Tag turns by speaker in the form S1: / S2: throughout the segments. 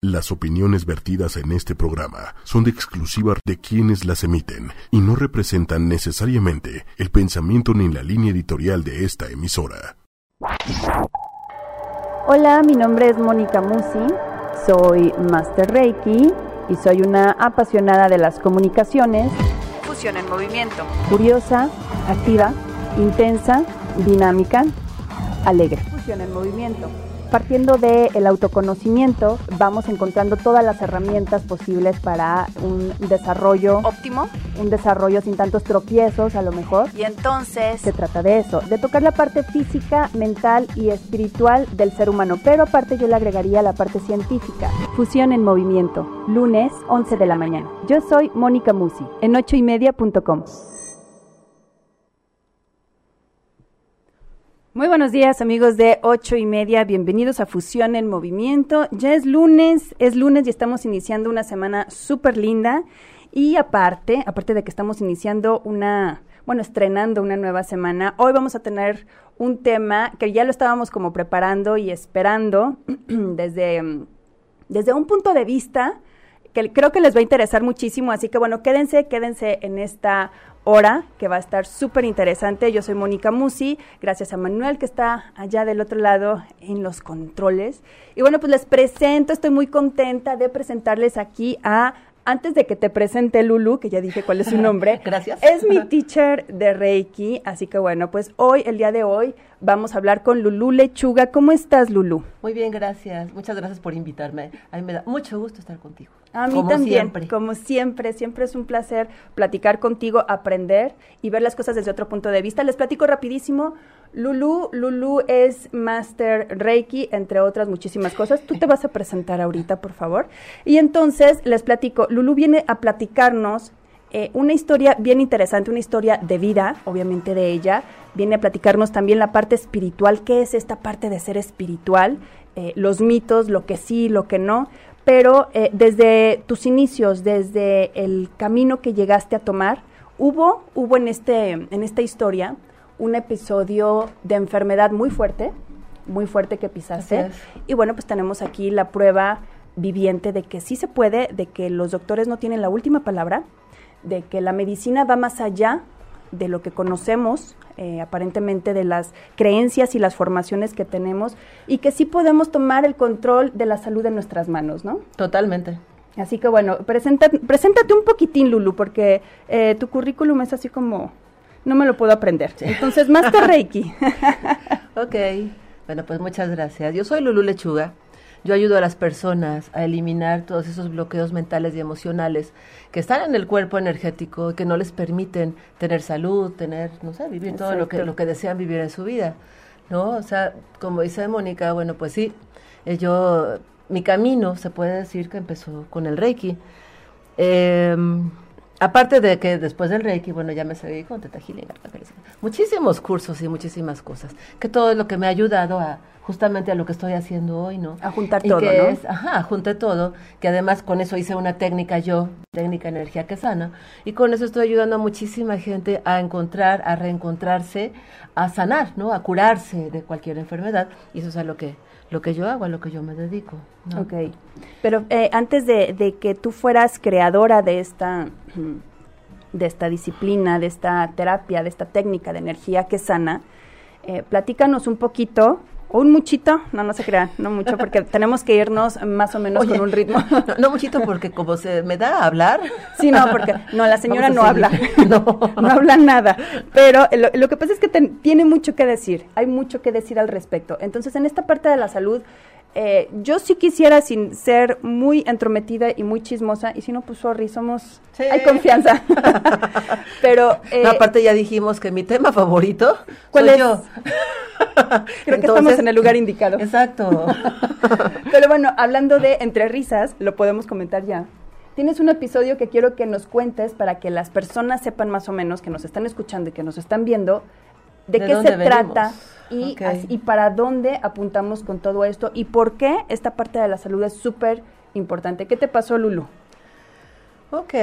S1: Las opiniones vertidas en este programa son de exclusiva de quienes las emiten y no representan necesariamente el pensamiento ni la línea editorial de esta emisora.
S2: Hola, mi nombre es Mónica Musi, soy Master Reiki y soy una apasionada de las comunicaciones.
S3: Fusión en movimiento.
S2: Curiosa, activa, intensa, dinámica, alegre.
S3: Fusión en movimiento.
S2: Partiendo del autoconocimiento, vamos encontrando todas las herramientas posibles para un desarrollo
S3: óptimo,
S2: un desarrollo sin tantos tropiezos a lo mejor.
S3: Y entonces
S2: se trata de eso, de tocar la parte física, mental y espiritual del ser humano, pero aparte yo le agregaría la parte científica. Fusión en movimiento, lunes 11 de la mañana. Yo soy Mónica Musi, en ochoymedia.com. Muy buenos días amigos de ocho y media, bienvenidos a Fusión en Movimiento. Ya es lunes, es lunes y estamos iniciando una semana súper linda y aparte, aparte de que estamos iniciando una, bueno, estrenando una nueva semana, hoy vamos a tener un tema que ya lo estábamos como preparando y esperando desde, desde un punto de vista que creo que les va a interesar muchísimo, así que bueno, quédense, quédense en esta hora que va a estar súper interesante. Yo soy Mónica Musi, gracias a Manuel que está allá del otro lado en los controles. Y bueno, pues les presento, estoy muy contenta de presentarles aquí a antes de que te presente Lulu, que ya dije cuál es su nombre.
S3: Gracias.
S2: Es mi teacher de Reiki, así que bueno, pues hoy, el día de hoy, vamos a hablar con Lulu Lechuga. ¿Cómo estás, Lulu?
S4: Muy bien, gracias. Muchas gracias por invitarme. A mí me da mucho gusto estar contigo.
S2: A mí también, como siempre, siempre es un placer platicar contigo, aprender y ver las cosas desde otro punto de vista. Les platico rapidísimo. Lulu, Lulu es Master Reiki, entre otras muchísimas cosas. Tú te vas a presentar ahorita, por favor. Y entonces les platico, Lulu viene a platicarnos eh, una historia bien interesante, una historia de vida, obviamente de ella. Viene a platicarnos también la parte espiritual, qué es esta parte de ser espiritual, eh, los mitos, lo que sí, lo que no. Pero eh, desde tus inicios, desde el camino que llegaste a tomar, hubo, hubo en, este, en esta historia un episodio de enfermedad muy fuerte, muy fuerte que pisaste. Y bueno, pues tenemos aquí la prueba viviente de que sí se puede, de que los doctores no tienen la última palabra, de que la medicina va más allá de lo que conocemos, eh, aparentemente de las creencias y las formaciones que tenemos, y que sí podemos tomar el control de la salud en nuestras manos, ¿no?
S4: Totalmente.
S2: Así que bueno, preséntate, preséntate un poquitín, Lulu, porque eh, tu currículum es así como no me lo puedo aprender. Entonces, Master Reiki.
S4: ok, bueno, pues muchas gracias. Yo soy Lulu Lechuga. Yo ayudo a las personas a eliminar todos esos bloqueos mentales y emocionales que están en el cuerpo energético y que no les permiten tener salud, tener, no sé, vivir todo lo que, lo que desean vivir en su vida. ¿No? O sea, como dice Mónica, bueno, pues sí, eh, yo, mi camino se puede decir que empezó con el Reiki. Eh, Aparte de que después del Reiki, bueno, ya me seguí con Teta muchísimos cursos y muchísimas cosas, que todo es lo que me ha ayudado a justamente a lo que estoy haciendo hoy, ¿no?
S2: A juntar todo, ¿no? Es,
S4: ajá, junté todo, que además con eso hice una técnica yo, técnica energía que sana, y con eso estoy ayudando a muchísima gente a encontrar, a reencontrarse, a sanar, ¿no? A curarse de cualquier enfermedad, y eso es a lo que lo que yo hago, a lo que yo me dedico.
S2: Ok. Pero eh, antes de, de, que tú fueras creadora de esta, de esta disciplina, de esta terapia, de esta técnica de energía que sana, eh, platícanos un poquito un muchito, no, no se crean, no mucho, porque tenemos que irnos más o menos con un ritmo.
S4: No, muchito, porque como se me da a hablar.
S2: Sí, no, porque no, la señora no habla, no. no habla nada. Pero lo, lo que pasa es que tiene mucho que decir, hay mucho que decir al respecto. Entonces, en esta parte de la salud, eh, yo sí quisiera sin ser muy entrometida y muy chismosa, y si no, pues sorry, somos, hay confianza. Pero...
S4: Eh, aparte ya dijimos que mi tema favorito
S2: ¿cuál soy es? yo. Creo que estamos en el lugar indicado.
S4: Exacto.
S2: Pero bueno, hablando de entre risas, lo podemos comentar ya. Tienes un episodio que quiero que nos cuentes para que las personas sepan más o menos que nos están escuchando y que nos están viendo de, qué se trata y, y para dónde apuntamos con todo esto y por qué esta parte de la salud es súper importante. ¿Qué te pasó, Lulu?
S4: Ok,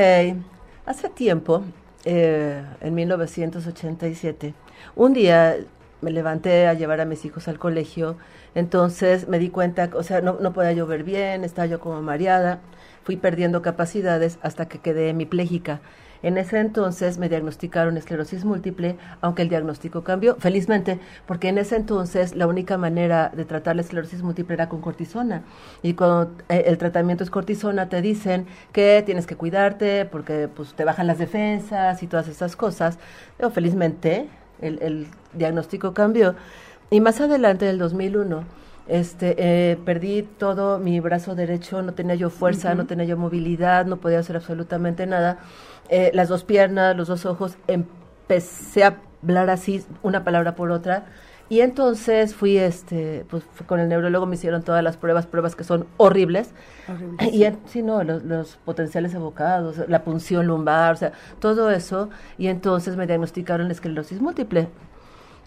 S4: hace tiempo, eh, en 1987, un día me levanté a llevar a mis hijos al colegio, entonces me di cuenta, o sea, no, no podía llover bien, estaba yo como mareada, fui perdiendo capacidades hasta que quedé hemipléjica. En ese entonces me diagnosticaron esclerosis múltiple, aunque el diagnóstico cambió, felizmente, porque en ese entonces la única manera de tratar la esclerosis múltiple era con cortisona. Y cuando eh, el tratamiento es cortisona, te dicen que tienes que cuidarte porque pues, te bajan las defensas y todas esas cosas. Pero felizmente el, el diagnóstico cambió. Y más adelante, en el 2001, este, eh, perdí todo mi brazo derecho, no tenía yo fuerza, no tenía yo movilidad, no podía hacer absolutamente nada. Eh, las dos piernas, los dos ojos, empecé a hablar así, una palabra por otra. Y entonces fui, este, pues con el neurólogo me hicieron todas las pruebas, pruebas que son horribles. Y sí, no, los, los, potenciales evocados, la punción lumbar, o sea, todo eso. Y entonces me diagnosticaron esclerosis múltiple.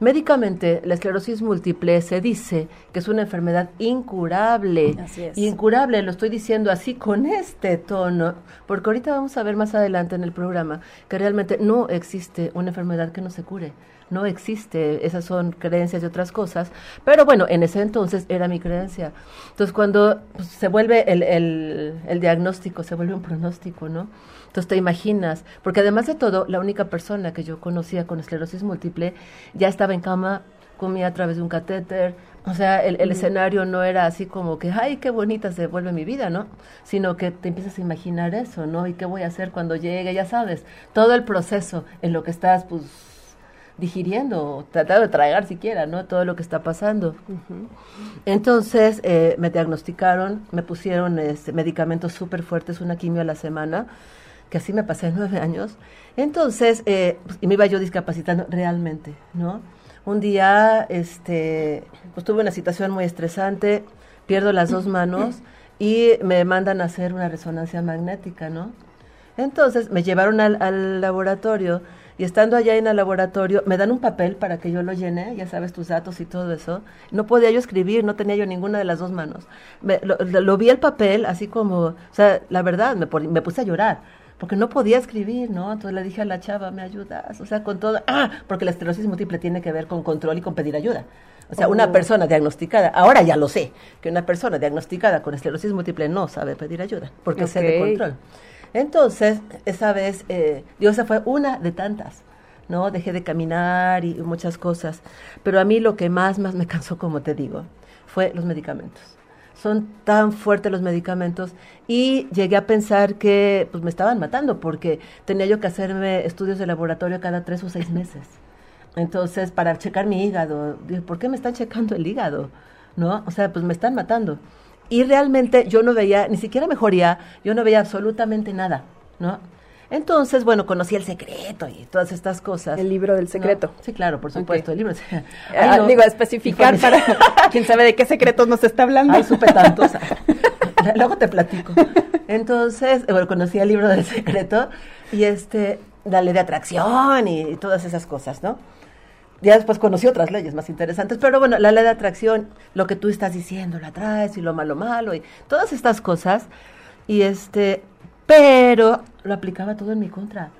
S4: Médicamente, la esclerosis múltiple se dice que es una enfermedad incurable.
S2: Así es.
S4: Incurable, lo estoy diciendo así con este tono, porque ahorita vamos a ver más adelante en el programa que realmente no existe una enfermedad que no se cure. No existe, esas son creencias y otras cosas, pero bueno, en ese entonces era mi creencia. Entonces, cuando pues, se vuelve el, el, el diagnóstico, se vuelve un pronóstico, ¿no? Entonces te imaginas, porque además de todo, la única persona que yo conocía con esclerosis múltiple ya estaba en cama, comía a través de un catéter, o sea, el, el, escenario no era así como que, ay, qué bonita se vuelve mi vida, ¿no? Sino que te empiezas a imaginar eso, ¿no? ¿Y qué voy a hacer cuando llegue? Ya sabes, todo el proceso en lo que estás, pues, digiriendo, tratando de tragar siquiera, ¿no? Todo lo que está pasando. Uh -huh. Entonces, eh, me diagnosticaron, me pusieron este, medicamentos súper fuertes, una quimio a la semana, que así me pasé nueve años. Entonces, eh, pues, y me iba yo discapacitando realmente, ¿no? Un día, este, pues tuve una situación muy estresante, pierdo las dos manos y me mandan a hacer una resonancia magnética, ¿no? Entonces, me llevaron al, al laboratorio y estando allá en el laboratorio, me dan un papel para que yo lo llene, ya sabes, tus datos y todo eso. No podía yo escribir, no tenía yo ninguna de las dos manos. Me, lo, lo, vi el papel así como, o sea, la verdad, me, me puse a llorar porque no podía escribir, ¿no? Entonces le dije a la chava, ¿me ayudas? O sea, con todo, ah, porque la esclerosis múltiple tiene que ver con control y con pedir ayuda. O sea, oh. una persona diagnosticada, ahora ya lo sé, que una persona diagnosticada con esclerosis múltiple no sabe pedir ayuda, porque okay. de control. Entonces, esa vez, eh, digo, esa fue una de tantas, ¿no? Dejé de caminar y muchas cosas. Pero a mí lo que más, más me cansó, como te digo, fue los medicamentos. Son tan fuertes los medicamentos y llegué a pensar que pues, me estaban matando porque tenía yo que hacerme estudios de laboratorio cada tres o seis meses. Entonces, para checar mi hígado, dije, ¿por qué me están checando el hígado? ¿No? O sea, pues me están matando y realmente yo no veía, ni siquiera mejoría, yo no veía absolutamente nada, ¿no? Entonces, bueno, conocí el secreto y todas estas cosas.
S2: El libro del secreto.
S4: ¿no? Sí, claro, por supuesto, okay. el libro.
S2: Ay, no, digo, a especificar para quién sabe de qué secretos nos está hablando.
S4: Ay, supe tantos. Luego te platico. Entonces, bueno, conocí el libro del secreto y este, la ley de atracción y, y todas esas cosas, ¿no? Ya después conocí otras leyes más interesantes, pero bueno, la ley de atracción, lo que tú estás diciendo, la atraes y lo malo malo y todas estas cosas, y este, pero lo aplicaba todo en mi contra.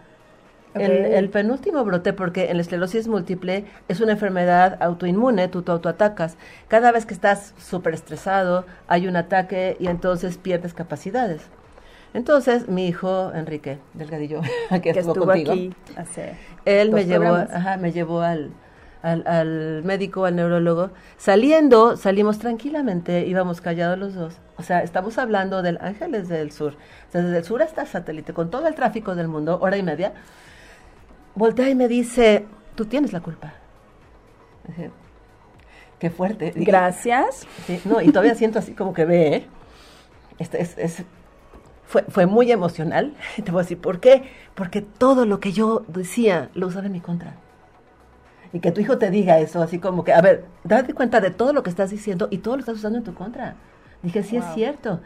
S4: Okay. El, el, penúltimo brote, porque en la esclerosis múltiple es una enfermedad autoinmune, tú te autoatacas. Cada vez que estás súper estresado, hay un ataque y entonces pierdes capacidades. Entonces, mi hijo Enrique Delgadillo, que,
S2: que
S4: estuvo,
S2: estuvo
S4: contigo,
S2: aquí hace
S4: él me llevó, ajá, me llevó al, al, al, médico, al neurólogo. Saliendo, salimos tranquilamente, íbamos callados los dos. O sea, estamos hablando del Ángeles del Sur. O sea, desde el sur hasta el satélite, con todo el tráfico del mundo, hora y media. Voltea y me dice, tú tienes la culpa. Dije, Qué fuerte.
S2: Gracias.
S4: Sí, no, y todavía siento así como que ve, ¿eh? Este es, es, fue, fue muy emocional. Te voy a decir, ¿por qué? Porque todo lo que yo decía lo usaba en mi contra y que tu hijo te diga eso, así como que, a ver, date cuenta de todo lo que estás diciendo y todo lo estás usando en tu contra. Dije, sí wow. es cierto.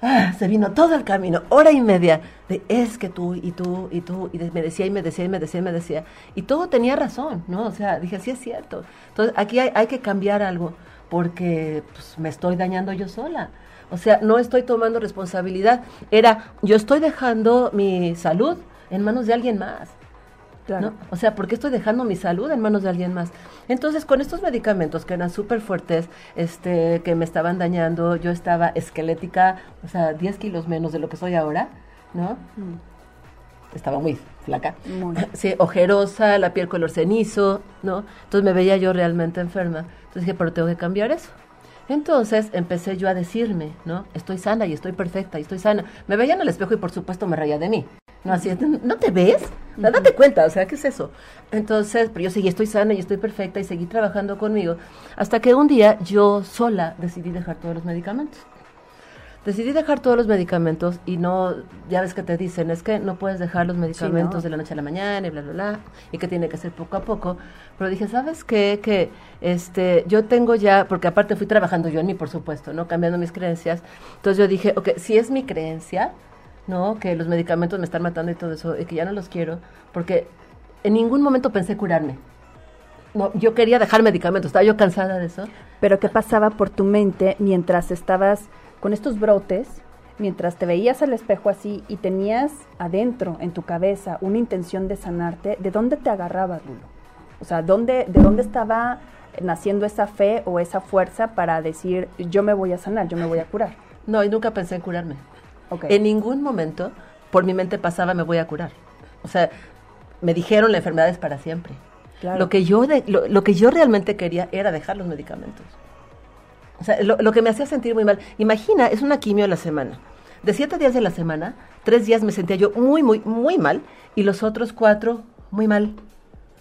S4: Ah, se vino todo el camino, hora y media, de es que tú y tú y tú, y me decía y me decía y me decía y me decía. Y todo tenía razón, ¿no? O sea, dije, sí es cierto. Entonces, aquí hay, hay que cambiar algo, porque pues, me estoy dañando yo sola. O sea, no estoy tomando responsabilidad. Era, yo estoy dejando mi salud en manos de alguien más. ¿No? O sea, ¿por qué estoy dejando mi salud en manos de alguien más? Entonces, con estos medicamentos que eran súper fuertes, este, que me estaban dañando, yo estaba esquelética, o sea, 10 kilos menos de lo que soy ahora, ¿no? Mm. Estaba muy flaca. Sí, ojerosa, la piel color cenizo, ¿no? Entonces me veía yo realmente enferma. Entonces dije, pero tengo que cambiar eso. Entonces empecé yo a decirme, ¿no? Estoy sana y estoy perfecta y estoy sana. Me veía en el espejo y por supuesto me reía de mí. No, así, ¿no te ves? date cuenta, o sea, ¿qué es eso? Entonces, pero yo seguí, estoy sana y estoy perfecta y seguí trabajando conmigo. Hasta que un día yo sola decidí dejar todos los medicamentos decidí dejar todos los medicamentos y no, ya ves que te dicen, es que no puedes dejar los medicamentos de la noche a la mañana y bla, bla, bla, y que tiene que ser poco a poco. Pero dije, ¿sabes qué? Que este, yo tengo ya, porque aparte fui trabajando yo en mí, por supuesto, ¿no? Cambiando mis creencias. Entonces yo dije, ok, si es mi creencia, ¿no? Que los medicamentos me están matando y todo eso, y que ya no los quiero, porque en ningún momento pensé curarme. No, yo quería dejar medicamentos, estaba yo cansada de eso.
S2: Pero ¿qué pasaba por tu mente mientras estabas con estos brotes, mientras te veías al espejo así y tenías adentro en tu cabeza una intención de sanarte, ¿de dónde te agarrabas, Lulo? O sea, ¿dónde, ¿de dónde estaba naciendo esa fe o esa fuerza para decir, yo me voy a sanar, yo me voy a curar?
S4: No, y nunca pensé en curarme. En ningún momento por mi mente pasaba, me voy a curar. O sea, me dijeron la enfermedad es para siempre. Lo, que yo lo que yo realmente quería era dejar los medicamentos. O sea, lo, que me hacía sentir muy mal. Imagina, es una quimio a la semana. De siete días de la semana, tres días me sentía yo muy, muy, muy mal y los otros cuatro muy mal.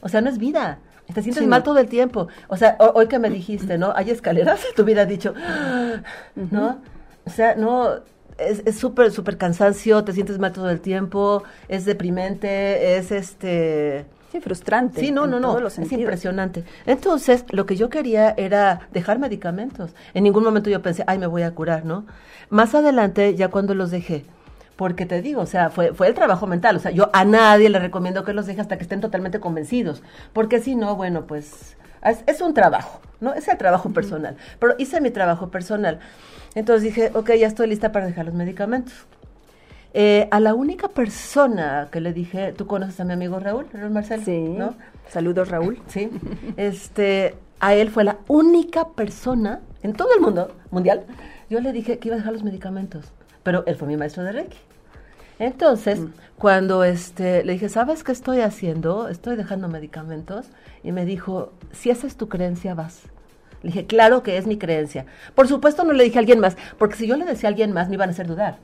S4: O sea, no es vida. Te sientes mal todo el tiempo. O sea, hoy que me dijiste, ¿no? Hay escaleras, tu vida dicho, ¿no? O sea, no, es súper, súper cansancio, te sientes mal todo el tiempo, es deprimente, es este
S2: Sí, frustrante.
S4: Sí, no, no, no, es impresionante. Entonces, lo que yo quería era dejar medicamentos. En ningún momento yo pensé, ay, me voy a curar, ¿no? Más adelante, ya cuando los dejé, porque te digo, o sea, fue, fue el trabajo mental, o sea, yo a nadie le recomiendo que los deje hasta que estén totalmente convencidos, porque si no, bueno, pues es, un trabajo, ¿no? Es el trabajo personal, pero hice mi trabajo personal. Entonces dije, ok, ya estoy lista para dejar los medicamentos. Eh, a la única persona que le dije, tú conoces a mi amigo Raúl, Raúl Marcelo,
S2: sí. ¿no? Saludos, Raúl.
S4: Sí. este, a él fue la única persona en todo el mundo mundial. Yo le dije que iba a dejar los medicamentos, pero él fue mi maestro de Reiki. Entonces, mm. cuando este, le dije, ¿sabes qué estoy haciendo? Estoy dejando medicamentos. Y me dijo, si esa es tu creencia, vas. Le dije, claro que es mi creencia. Por supuesto no le dije a alguien más, porque si yo le decía a alguien más me iban a hacer dudar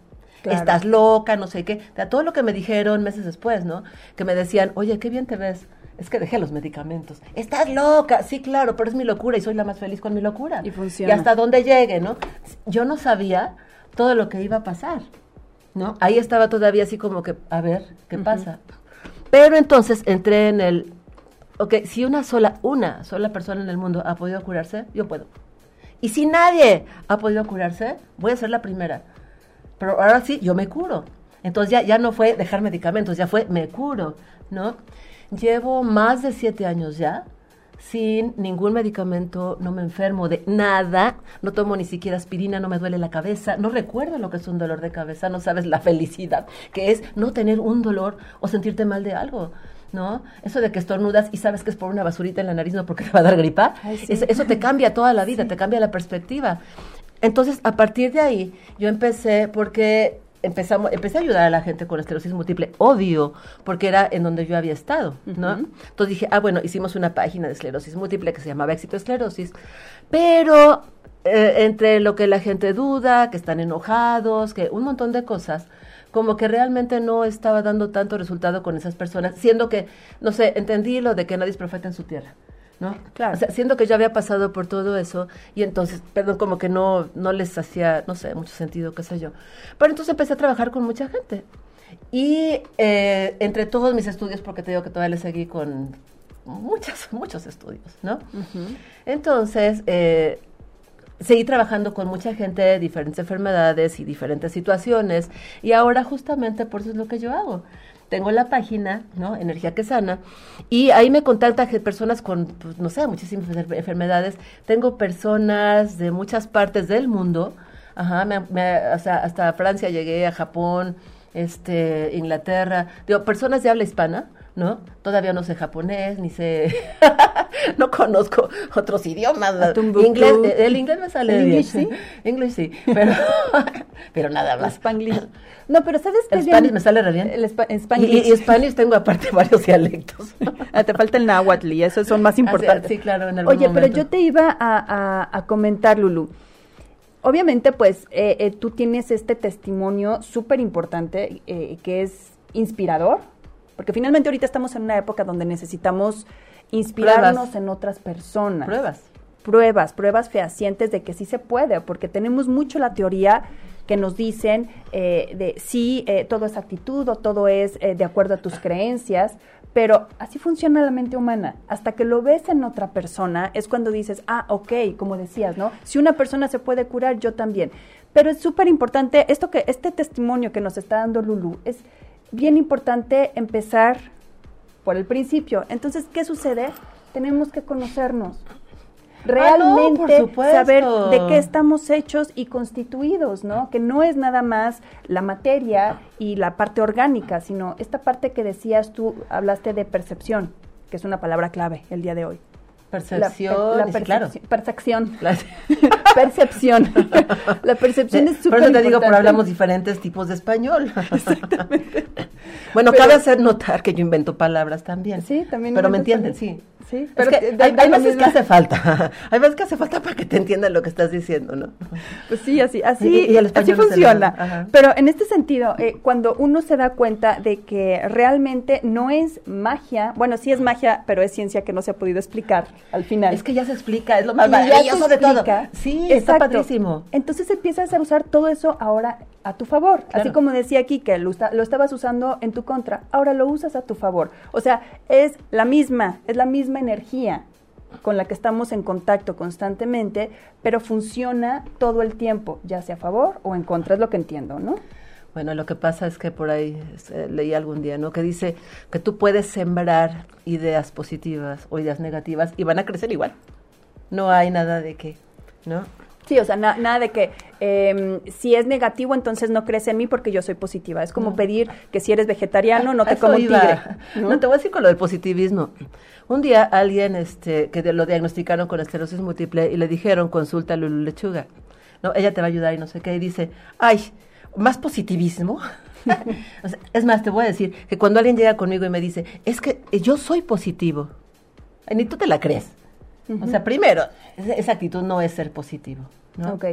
S4: estás loca, no sé qué. De todo lo que me dijeron meses después, ¿no? Que me decían, oye, qué bien te ves. Es que dejé los medicamentos. Estás loca. Sí, claro, pero es mi locura y soy la más feliz con mi locura.
S2: Y funciona.
S4: Y hasta dónde llegue, ¿no? Yo no sabía todo lo que iba a pasar, ¿no? Ahí estaba todavía así como que, a ver, ¿qué pasa? Pero entonces entré en el, ok, si una sola, una sola persona en el mundo ha podido curarse, yo puedo. Y si nadie ha podido curarse, voy a ser la primera pero ahora sí, yo me curo. Entonces ya, ya no fue dejar medicamentos, ya fue me curo, ¿no? Llevo más de siete años ya sin ningún medicamento, no me enfermo de nada, no tomo ni siquiera aspirina, no me duele la cabeza, no recuerdo lo que es un dolor de cabeza, no sabes la felicidad que es no tener un dolor o sentirte mal de algo. ¿no? Eso de que estornudas y sabes que es por una basurita en la nariz, no porque te va a dar gripa, eso, te cambia toda la vida, te cambia la perspectiva. Entonces, a partir de ahí, yo empecé porque empezamos, empecé a ayudar a la gente con esclerosis múltiple, obvio, porque era en donde yo había estado, ¿no? Entonces dije, ah, bueno, hicimos una página de esclerosis múltiple que se llamaba Éxito Esclerosis, pero eh, entre lo que la gente duda, que están enojados, que un montón de cosas, como que realmente no estaba dando tanto resultado con esas personas, siendo que, no sé, entendí lo de que nadie es profeta en su tierra. ¿No? Claro. O sea, siendo que yo había pasado por todo eso y entonces, perdón, como que no, no les hacía, no sé, mucho sentido, qué sé yo. Pero entonces empecé a trabajar con mucha gente. Y eh, entre todos mis estudios, porque te digo que todavía le seguí con muchos, muchos estudios, ¿no? Entonces, eh, seguí trabajando con mucha gente de diferentes enfermedades y diferentes situaciones y ahora justamente por eso es lo que yo hago tengo la página, ¿no? Energía que sana, y ahí me contactan personas con, pues, no sé, muchísimas enfermedades. Tengo personas de muchas partes del mundo, ajá, hasta, Francia llegué, a Japón, este, Inglaterra, digo, personas de habla hispana, ¿no? Todavía no sé japonés, ni sé, no conozco otros idiomas. Inglés, eh, el inglés me sale
S2: ¿El
S4: bien.
S2: English sí?
S4: English sí, pero, pero nada más.
S2: Spanglish. No, pero ¿sabes qué?
S4: El Spanish me sale re bien.
S2: El spa- Spanglish.
S4: y, y Spanish tengo aparte varios dialectos.
S2: Ah, te falta el náhuatl y esos son más importantes.
S4: sí, claro, en algún
S2: Oye, pero yo te iba a, a- a comentar, Lulu. Obviamente, pues, eh, eh, tú tienes este testimonio súper importante eh, que es inspirador, porque finalmente ahorita estamos en una época donde necesitamos inspirarnos
S4: Pruebas.
S2: en otras personas.
S4: Pruebas.
S2: Pruebas, pruebas fehacientes de que sí se puede, porque tenemos mucho la teoría que nos dicen eh, de sí, eh, todo es actitud o todo es eh, de acuerdo a tus creencias, pero así funciona la mente humana. Hasta que lo ves en otra persona es cuando dices, ah, ok, como decías, ¿no? Si una persona se puede curar, yo también. Pero es súper importante, esto que, este testimonio que nos está dando Lulu, es bien importante empezar por el principio. Entonces, ¿qué sucede? Tenemos que conocernos.
S4: Ah, no,
S2: Realmente saber de qué estamos hechos y constituidos, ¿no? Que no es nada más la materia y la parte orgánica, sino esta parte que decías tú, hablaste de percepción, que es una palabra clave el día de hoy. La-
S4: Percepción,
S2: la,
S4: sí, claro.
S2: percepción- percepción.
S4: La-
S2: percepción. la percepción es
S4: Por
S2: súper
S4: eso te digo, pero hablamos diferentes tipos de español. bueno,
S2: Pero-
S4: cabe hacer notar que yo invento palabras también.
S2: Sí, también
S4: Pero me entienden,
S2: también.
S4: sí.
S2: Sí,
S4: Es
S2: pero
S4: que hay, veces que hace falta. hay veces que hace falta para que te entiendan lo que estás diciendo, ¿no?
S2: Pues sí, así, así,
S4: Y- y el
S2: así funciona. Pero en este sentido, eh, cuando uno se da cuenta de que realmente no es magia, bueno, sí es magia, pero es ciencia que no se ha podido explicar al final.
S4: Es que ya se explica, es lo más maravilloso de todo. Sí, está
S2: Exacto.
S4: padrísimo.
S2: Entonces empiezas a usar todo eso ahora a tu favor. Así como decía aquí que lo, lo estabas usando en tu contra, ahora lo usas a tu favor. O sea, es la misma, es la misma energía con la que estamos en contacto constantemente, pero funciona todo el tiempo, ya sea a favor o en contra, es lo que entiendo, ¿no?
S4: Bueno, lo que pasa es que por ahí eh, leí algún día, ¿no? Que dice que tú puedes sembrar ideas positivas o ideas negativas y van a crecer igual. No hay nada de que, ¿no?
S2: Sí, o sea, na- nada de que em, si es negativo, entonces no crece en mí porque yo soy positiva. Es como
S4: No.
S2: pedir que si eres vegetariano no te como un tigre.
S4: ¿no? te voy a decir con lo del positivismo. Un día alguien este, que lo diagnosticaron con esclerosis múltiple y le dijeron, consulta a Lulu Lechuga. No, ella te va a ayudar y no sé qué. Y dice, ay, ¿más positivismo? O sea, es más, te voy a decir que cuando alguien llega conmigo y me dice, es que yo soy positivo, ni tú te la crees. O sea, primero, esa, actitud no es ser positivo. ¿no?
S2: Ok.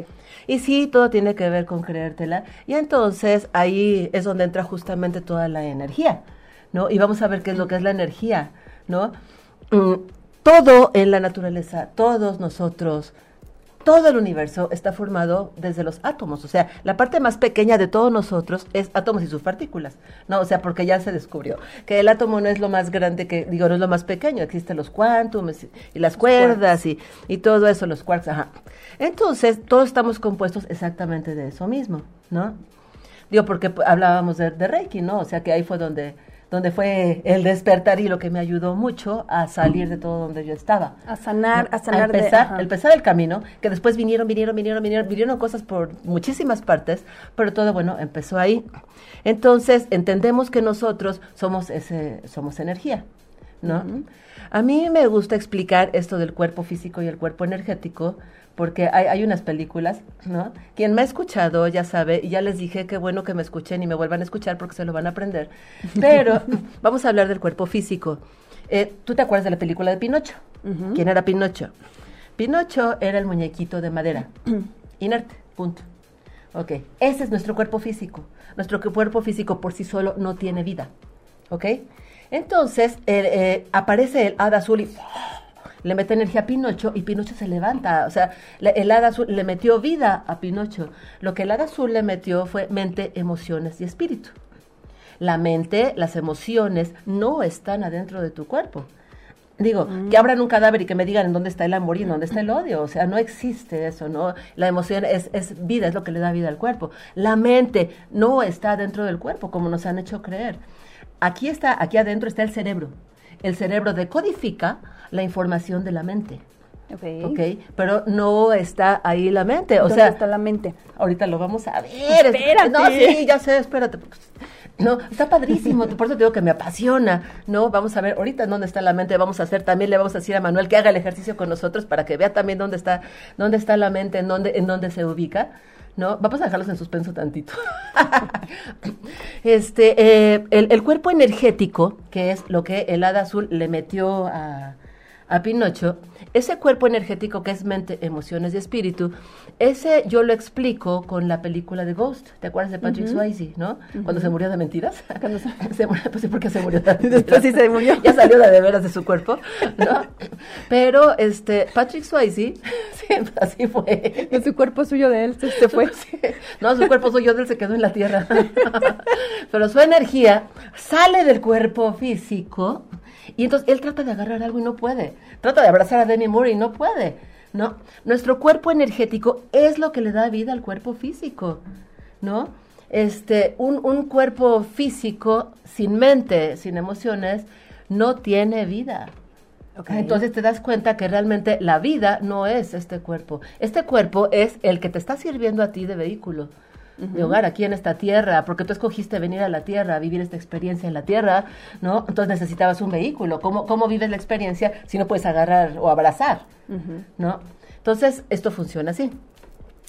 S4: Y sí, todo tiene que ver con creértela. Y entonces ahí es donde entra justamente toda la energía, ¿no? Y vamos a ver qué es lo que es la energía, ¿no? Mm, todo en la naturaleza, todos nosotros, todo el universo está formado desde los átomos. O sea, la parte más pequeña de todos nosotros es átomos y sus partículas. No, o sea, porque ya se descubrió que el átomo no es lo más grande que, digo, no es lo más pequeño. Existen los cuántums y, las cuerdas y, y todo eso, los quarks, ajá. Entonces, todos estamos compuestos exactamente de eso mismo, ¿no? Digo, porque hablábamos de, de Reiki, ¿no? O sea, que ahí fue donde, donde fue el despertar y lo que me ayudó mucho a salir de todo donde yo estaba.
S2: A sanar, a sanar de-
S4: empezar, a empezar el camino, que después vinieron, vinieron, vinieron, vinieron, vinieron cosas por muchísimas partes, pero todo, bueno, empezó ahí. Entonces, entendemos que nosotros somos ese, somos energía, ¿no? A mí me gusta explicar esto del cuerpo físico y el cuerpo energético, porque hay, hay unas películas, ¿no? Quien me ha escuchado ya sabe, y ya les dije que bueno que me escuchen y me vuelvan a escuchar porque se lo van a aprender. Pero vamos a hablar del cuerpo físico. Eh, ¿Tú te acuerdas de la película de Pinocho? ¿Quién era Pinocho? Pinocho era el muñequito de madera, inerte, punto. Ok, ese es nuestro cuerpo físico. Nuestro cu- cuerpo físico por sí solo no tiene vida. ¿Ok? Entonces eh, eh, aparece el hada azul y le mete energía a Pinocho y Pinocho se levanta. O sea, el hada azul le metió vida a Pinocho. Lo que el hada azul le metió fue mente, emociones y espíritu. La mente, las emociones no están adentro de tu cuerpo. Digo, que abran un cadáver y que me digan en dónde está el amor y en dónde está el odio. O sea, no existe eso, ¿no? La emoción es, es vida, es lo que le da vida al cuerpo. La mente no está dentro del cuerpo, como nos han hecho creer. Aquí está, aquí adentro está el cerebro. El cerebro decodifica la información de la mente,
S2: Ok.
S4: ¿ok? Pero no está ahí la mente. O
S2: ¿Dónde
S4: sea,
S2: está la mente?
S4: Ahorita lo vamos a ver.
S2: Espérate.
S4: No, sí, ya sé, espérate. No, está padrísimo, por eso te digo que me apasiona, ¿no? Vamos a ver ahorita dónde está la mente, vamos a hacer también, le vamos a decir a Manuel que haga el ejercicio con nosotros para que vea también dónde está, dónde está la mente, en dónde, en dónde se ubica. ¿No? Vamos a dejarlos en suspenso tantito. este, eh, el, el, cuerpo energético, que es lo que el hada azul le metió a, a Pinocho, ese cuerpo energético que es mente, emociones y espíritu, ese yo lo explico con la película de Ghost. ¿Te acuerdas de Patrick Swayze, no? Cuando se murió de mentiras. Cuando se, murió, pues sí, porque se murió de mentiras.
S2: Después sí se murió.
S4: ya salió de, de veras de su cuerpo, ¿no? Pero este Patrick Swayze, sí, así fue.
S2: No, su cuerpo suyo de él se, se fue.
S4: Sí. No, su cuerpo suyo de él se quedó en la tierra. Pero su energía sale del cuerpo físico y entonces él trata de agarrar algo y no puede. Trata de abrazar a Demi Moore y no puede. ¿No? Nuestro cuerpo energético es lo que le da vida al cuerpo físico, ¿no? Este, un, un cuerpo físico sin mente, sin emociones, no tiene vida. Okay. Entonces te das cuenta que realmente la vida no es este cuerpo. Este cuerpo es el que te está sirviendo a ti de vehículo de hogar aquí en esta tierra, porque tú escogiste venir a la tierra, a vivir esta experiencia en la tierra, ¿no? Entonces necesitabas un vehículo. ¿Cómo, cómo vives la experiencia si no puedes agarrar o abrazar, ¿no? Entonces, esto funciona así.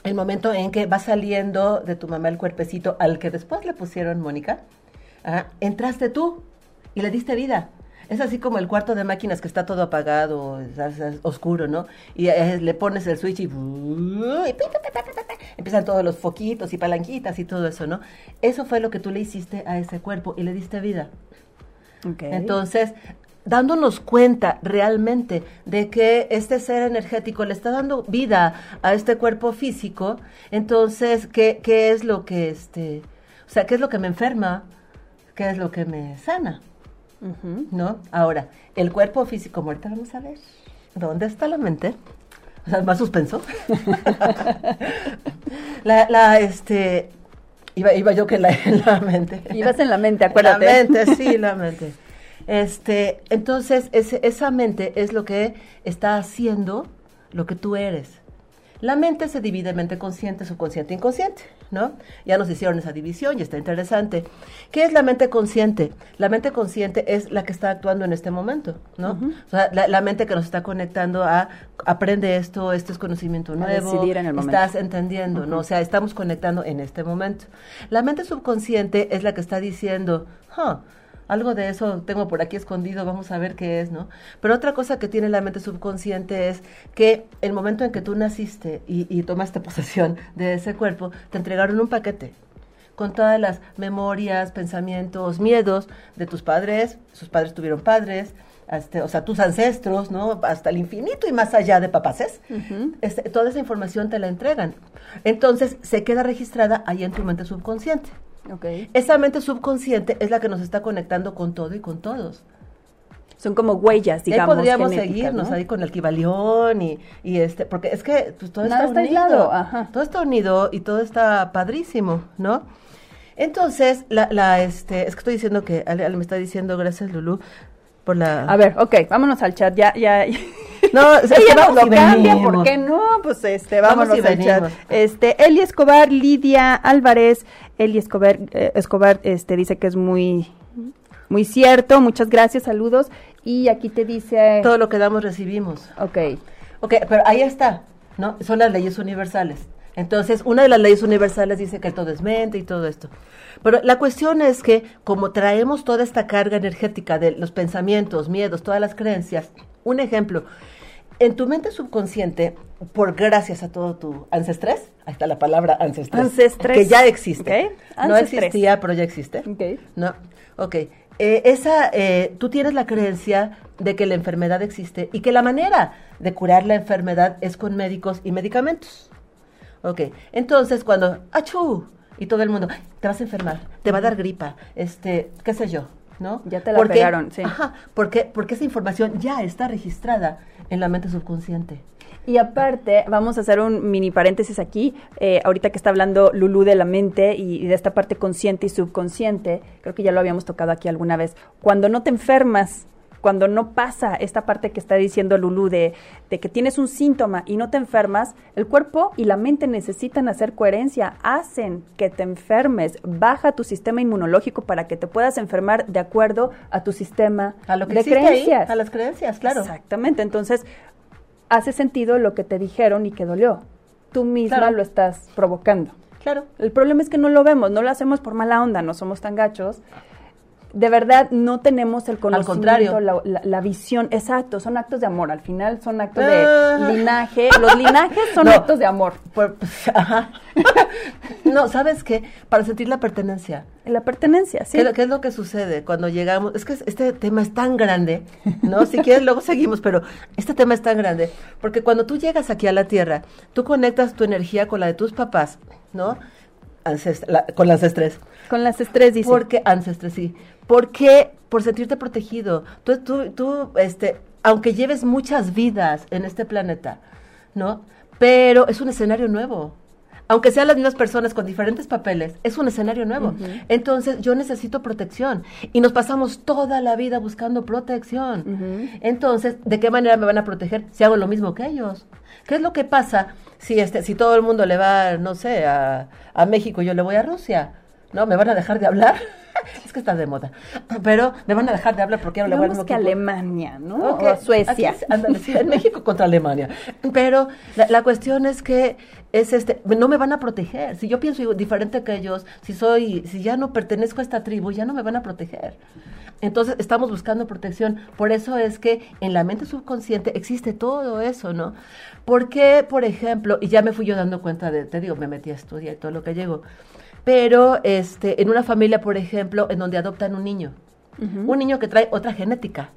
S4: El momento en que va saliendo de tu mamá el cuerpecito al que después le pusieron Mónica, ¿ah? entraste tú y le diste vida. Es así como el cuarto de máquinas que está todo apagado, es, es, es oscuro, ¿no? Y eh, le pones el switch y, y empiezan todos los foquitos y palanquitas y todo eso, ¿no? Eso fue lo que tú le hiciste a ese cuerpo y le diste vida.
S2: Okay.
S4: Entonces, dándonos cuenta realmente de que este ser energético le está dando vida a este cuerpo físico, entonces, ¿qué, qué es lo que, este, o sea, qué es lo que me enferma? ¿Qué es lo que me sana? Uh -huh. ¿No? Ahora, el cuerpo físico, ahorita vamos a ver, ¿dónde está la mente? O sea, más suspenso. la, la, este, iba, iba yo que la, en la mente.
S2: Ibas en la mente, acuérdate.
S4: La mente, sí, la mente. Este, entonces, ese, esa mente es lo que está haciendo lo que tú eres. La mente se divide en mente consciente, subconsciente, inconsciente, ¿no? Ya nos hicieron esa división y está interesante. ¿Qué es la mente consciente? La mente consciente es la que está actuando en este momento, ¿no? Uh -huh. O sea, la, la, mente que nos está conectando a aprende esto, esto es conocimiento nuevo,
S2: en el momento.
S4: estás entendiendo, uh -huh. ¿no? O sea, estamos conectando en este momento. La mente subconsciente es la que está diciendo, huh, algo de eso tengo por aquí escondido, vamos a ver qué es, ¿no? Pero otra cosa que tiene la mente subconsciente es que el momento en que tú naciste y, y tomaste posesión de ese cuerpo, te entregaron un paquete con todas las memorias, pensamientos, miedos de tus padres, sus padres tuvieron padres, este, o sea, tus ancestros, ¿no? Hasta el infinito y más allá de papaces, uh -huh. este, toda esa información te la entregan. Entonces, se queda registrada ahí en tu mente subconsciente.
S2: Okay.
S4: Esa mente subconsciente es la que nos está conectando con todo y con todos.
S2: Son como huellas, digamos.
S4: Ahí podríamos seguirnos ¿no? ahí con el Kibalión y, y este, porque es que pues, todo
S2: Nada
S4: está,
S2: está
S4: unido.
S2: aislado. Ajá.
S4: Todo está unido y todo está padrísimo, ¿no? Entonces, la, la, este, es que estoy diciendo que Ale, Ale me está diciendo, gracias Lulu, por la...
S2: A ver, ok, vámonos al chat, ya, ya.
S4: No,
S2: Ella nos lo cambia, ¿por qué no? Pues este, vámonos al chat.
S4: venimos.
S2: Este, Eli Escobar, Lidia Álvarez, Eli Escobar, eh, Escobar, este, dice que es muy, muy cierto, muchas gracias, saludos, y aquí te dice...
S4: Todo lo que damos recibimos.
S2: Ok.
S4: Ok, pero ahí está, ¿no? Son las leyes universales. Entonces, una de las leyes universales dice que todo es mente y todo esto. Pero la cuestión es que como traemos toda esta carga energética de los pensamientos, miedos, todas las creencias, un ejemplo, en tu mente subconsciente, por gracias a todo tu ancestrés, ahí está la palabra ancestrés,
S2: Ancestrés.
S4: que ya existe. No existía, pero ya existe.
S2: Ok.
S4: No, ok. Eh, esa, eh, tú tienes la creencia de que la enfermedad existe y que la manera de curar la enfermedad es con médicos y medicamentos. Ok, entonces cuando, ¡achú! Y todo el mundo, "Ay, te vas a enfermar, te va a dar gripa, este, qué sé yo, ¿no?
S2: Ya te la
S4: ¿Por qué?
S2: pegaron, sí.
S4: Ajá, porque, porque esa información ya está registrada en la mente subconsciente.
S2: Y aparte, vamos a hacer un mini paréntesis aquí, eh, ahorita que está hablando Lulú de la mente y, y, de esta parte consciente y subconsciente, creo que ya lo habíamos tocado aquí alguna vez, cuando no te enfermas cuando no pasa esta parte que está diciendo Lulu de, de que tienes un síntoma y no te enfermas, el cuerpo y la mente necesitan hacer coherencia, hacen que te enfermes, baja tu sistema inmunológico para que te puedas enfermar de acuerdo a tu sistema
S4: A lo que
S2: de
S4: ahí,
S2: creencias.
S4: a las creencias, claro.
S2: Exactamente, entonces hace sentido lo que te dijeron y que dolió. Tú misma
S4: Claro.
S2: lo estás provocando.
S4: Claro.
S2: El problema es que no lo vemos, no lo hacemos por mala onda, no somos tan gachos. De verdad, no tenemos el conocimiento,
S4: contrario.
S2: La, la- la visión. Exacto, son actos de amor. Al final son actos
S4: Ah.
S2: de linaje. Los linajes son
S4: No.
S2: actos de amor.
S4: Por- ajá. no, ¿sabes qué? Para sentir la pertenencia.
S2: La pertenencia, sí.
S4: ¿Qué, es lo- qué es lo que sucede cuando llegamos? Es que este tema es tan grande, ¿no? Si quieres, luego seguimos, pero este tema es tan grande, porque cuando tú llegas aquí a la Tierra, tú conectas tu energía con la de tus papás, ¿no? Ancest- la- con las estrés.
S2: Con las estrés, dice.
S4: Porque, ancestres, sí. Porque, por sentirte protegido. Tú, tú, tú, este, aunque lleves muchas vidas en este planeta, ¿no? Pero es un escenario nuevo. Aunque sean las mismas personas con diferentes papeles, es un escenario nuevo. Entonces, yo necesito protección. Y nos pasamos toda la vida buscando protección.
S2: Ujú.
S4: Entonces, ¿de qué manera me van a proteger si hago lo mismo que ellos? ¿Qué es lo que pasa si este, si todo el mundo le va, no sé, a, a México y yo le voy a Rusia? ¿No? ¿Me van a dejar de hablar? es que está de moda. Pero me van a dejar de hablar porque ahora le voy mismo
S2: que. Alemania, ¿no?
S4: Ok,
S2: O a Suecia.
S4: es- sí, en México contra Alemania. Pero la, la cuestión es que es este, no me van a proteger. Si yo pienso diferente que ellos, si soy, si ya no pertenezco a esta tribu, ya no me van a proteger. Entonces estamos buscando protección. Por eso es que en la mente subconsciente existe todo eso, ¿no? Porque, por ejemplo, y ya me fui yo dando cuenta de, te digo, me metí a estudiar y todo lo que llegó. Pero este, en una familia, por ejemplo, en donde adoptan un niño, un niño que trae otra genética,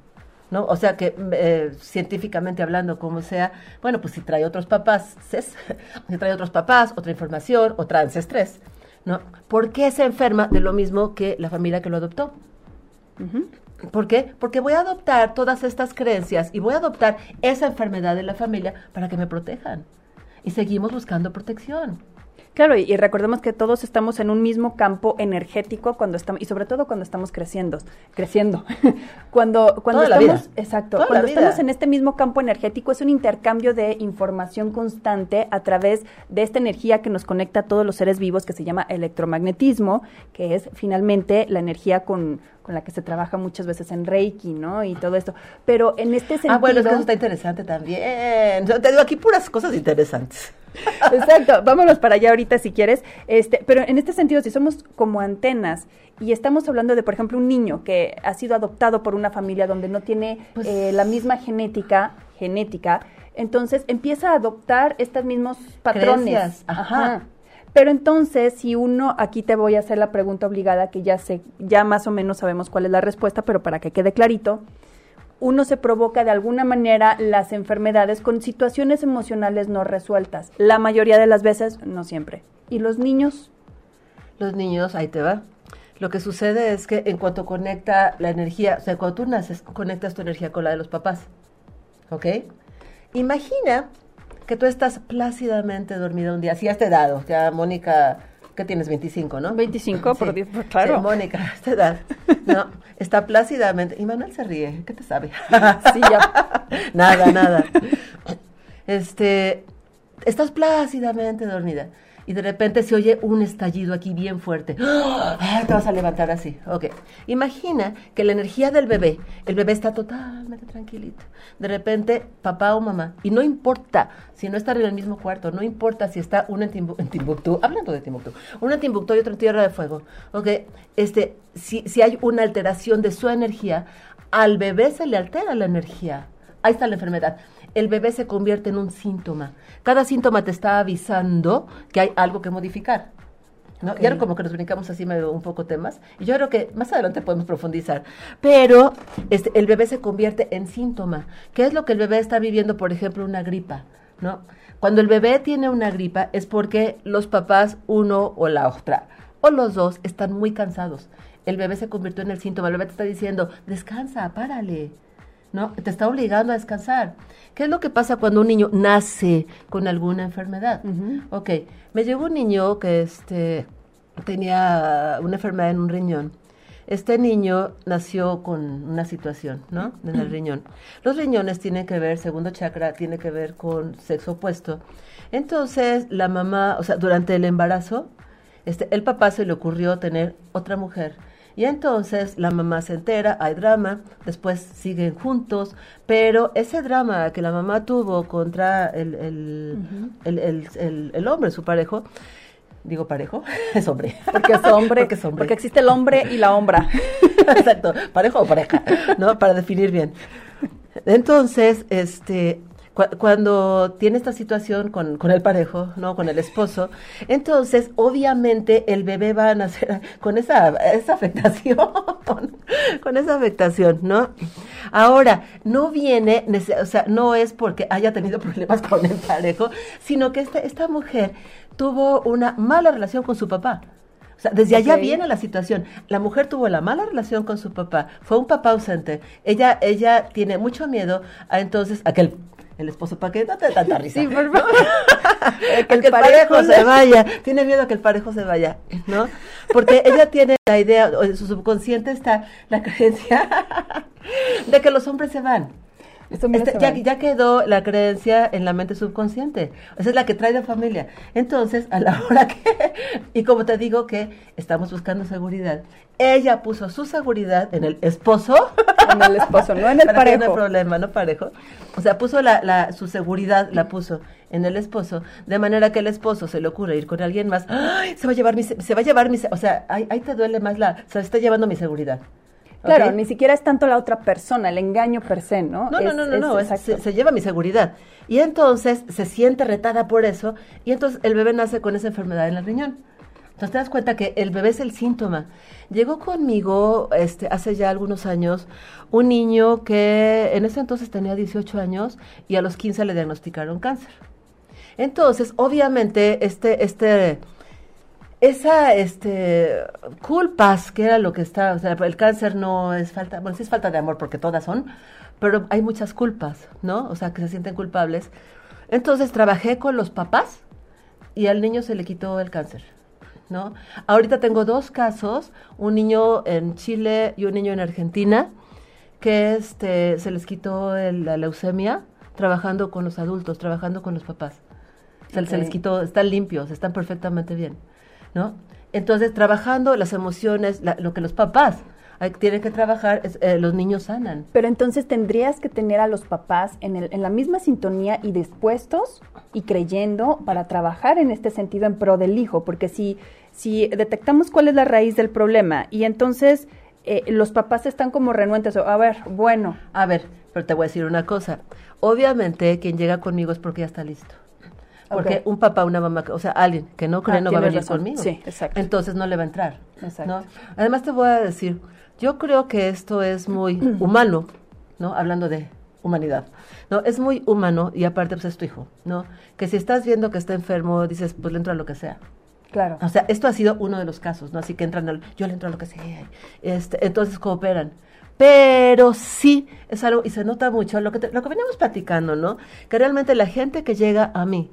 S4: ¿no? O sea que eh, científicamente hablando, como sea, bueno, pues si trae otros papás, ses- si trae otros papás, otra información, otra ancestrés, ¿no? ¿Por qué se enferma de lo mismo que la familia que lo adoptó? ¿Por qué? Porque voy a adoptar todas estas creencias y voy a adoptar esa enfermedad de la familia para que me protejan. Y seguimos buscando protección.
S2: Claro, y, y recordemos que todos estamos en un mismo campo energético cuando estamos, y sobre todo cuando estamos creciendo, creciendo. cuando cuando
S4: Toda
S2: estamos, exacto,
S4: Toda
S2: cuando estamos en este mismo campo energético es un intercambio de información constante a través de esta energía que nos conecta a todos los seres vivos que se llama electromagnetismo, que es finalmente la energía con, con la que se trabaja muchas veces en Reiki, ¿no? Y todo esto. Pero en este sentido
S4: Ah, bueno, es que eso está interesante también. Yo te digo aquí puras cosas interesantes.
S2: Exacto, vámonos para allá ahorita si quieres. Este, pero en este sentido, si somos como antenas y estamos hablando de, por ejemplo, un niño que ha sido adoptado por una familia donde no tiene
S4: Pues-
S2: eh, la misma genética, genética, entonces empieza a adoptar estos mismos patrones.
S4: Ajá.
S2: Pero entonces, si uno, aquí te voy a hacer la pregunta obligada, que ya sé, ya más o menos sabemos cuál es la respuesta, pero para que quede clarito, uno se provoca de alguna manera las enfermedades con situaciones emocionales no resueltas. La mayoría de las veces, no siempre. ¿Y los niños?
S4: Los niños, ahí te va. Lo que sucede es que en cuanto conecta la energía, o sea, cuando tú naces, conectas tu energía con la de los papás. ¿Ok? Imagina que tú estás plácidamente dormida un día, si a esta edad, o sea, Mónica, ¿qué tienes? 25, ¿no?
S2: 25, por Dios, pues, claro.
S4: Sí, Mónica, esta edad, ¿no? Está plácidamente, y Manuel se ríe, ¿qué te sabe?
S2: Sí, ya.
S4: nada, nada. Este, estás plácidamente dormida y de repente se oye un estallido aquí bien fuerte. ¡Ah! Te vas a levantar así. Ok. Imagina que la energía del bebé, el bebé está totalmente tranquilito. De repente, papá o mamá, y no importa si no están en el mismo cuarto, no importa si está uno en, Timbu- en Timbuktu, hablando de Timbuktu, uno en Timbuktu y otro en Tierra de Fuego. Ok. Este, si, si hay una alteración de su energía, al bebé se le altera la energía. Ahí está la enfermedad. El bebé se convierte en un síntoma. Cada síntoma te está avisando que hay algo que modificar. ¿no?
S2: Ok.
S4: Y ahora como que nos brincamos así medio un poco temas. Y yo creo que más adelante podemos profundizar. Pero este, el bebé se convierte en síntoma. ¿Qué es lo que el bebé está viviendo, por ejemplo, una gripa? ¿no? Cuando el bebé tiene una gripa es porque los papás, uno o la otra, o los dos, están muy cansados. El bebé se convirtió en el síntoma. El bebé te está diciendo, descansa, párale. ¿No? Te está obligando a descansar. ¿Qué es lo que pasa cuando un niño nace con alguna enfermedad?
S2: Ujú.
S4: Ok, me llegó un niño que este, tenía una enfermedad en un riñón. este niño nació con una situación, ¿no? En el riñón. Los riñones tienen que ver, segundo chakra, tiene que ver con sexo opuesto. Entonces, la mamá, o sea, durante el embarazo, este, el papá se le ocurrió tener otra mujer. Y entonces la mamá se entera, hay drama, después siguen juntos, pero ese drama que la mamá tuvo contra el, el, el, el, el hombre, su parejo, digo parejo, es hombre.
S2: Porque es hombre, porque, es hombre. porque existe el hombre y la hombra.
S4: Exacto, parejo o pareja, ¿no? Para definir bien. Entonces, este, cuando tiene esta situación con, con, el parejo, ¿no? Con el esposo, entonces obviamente el bebé va a nacer con esa, esa afectación, con esa afectación, ¿no? Ahora, no viene, o sea, no es porque haya tenido problemas con el parejo, sino que esta, esta mujer tuvo una mala relación con su papá. O sea, desde allá viene la situación. La mujer tuvo la mala relación con su papá, fue un papá ausente. Ella, ella tiene mucho miedo a entonces a que el el esposo, ¿para qué? Date tanta risa. Sí, por favor. que el, parejo, se vaya. Tiene miedo a que el parejo se vaya, ¿no? Porque ella tiene la idea, o en su subconsciente está la creencia de que los hombres se van. Este, ya, ya, quedó la creencia en la mente subconsciente. Esa es la que trae la familia. Entonces, a la hora que, y como te digo que estamos buscando seguridad, ella puso su seguridad en el esposo.
S2: En el esposo, no en el parejo.
S4: No problema, no parejo. O sea, puso la, la, su seguridad, la puso en el esposo, de manera que el esposo se le ocurre ir con alguien más. ¡Ay! Se va a llevar mi, se va a llevar mi, o sea, ahí, ahí te duele más la, se está llevando mi seguridad.
S2: Claro, ni siquiera es tanto la otra persona, el engaño per se, ¿no?
S4: No, no, no, no, no se, lleva mi seguridad. Y entonces se siente retada por eso y entonces el bebé nace con esa enfermedad en el riñón. Entonces te das cuenta que el bebé es el síntoma. Llegó conmigo este, hace ya algunos años un niño que en ese entonces tenía 18 años y a los 15 le diagnosticaron cáncer. Entonces, obviamente, este, este esa este culpas que era lo que está o sea el cáncer no es falta bueno sí es falta de amor porque todas son pero hay muchas culpas no o sea que se sienten culpables entonces trabajé con los papás y al niño se le quitó el cáncer no ahorita tengo dos casos un niño en Chile y un niño en Argentina que este se les quitó la leucemia trabajando con los adultos trabajando con los papás. Se les quitó están limpios están perfectamente bien ¿no? Entonces, trabajando las emociones, lo que los papás tienen que trabajar, eh, los niños sanan.
S2: Pero entonces tendrías que tener a los papás en, el, en la misma sintonía y dispuestos y creyendo para trabajar en este sentido en pro del hijo, porque si, si detectamos cuál es la raíz del problema y entonces eh, los papás están como renuentes, a ver, bueno.
S4: A ver, pero te voy a decir una cosa. Obviamente quien llega conmigo es porque ya está listo. Porque un papá, una mamá, o sea, alguien que no cree ah, no va a venir conmigo.
S2: Sí, exacto.
S4: Entonces no le va a entrar. Exacto. Además te voy a decir, yo creo que esto es muy humano, ¿no? Hablando de humanidad. No, es muy humano y aparte pues es tu hijo, ¿no? Que si estás viendo que está enfermo, dices, pues le entro a lo que sea.
S2: Claro.
S4: O sea, esto ha sido uno de los casos, ¿no? Así que entran al, yo le entro a lo que sea. Este, entonces cooperan. Pero sí es algo, y se nota mucho, lo que, lo que veníamos platicando, ¿no? Que realmente la gente que llega a mí,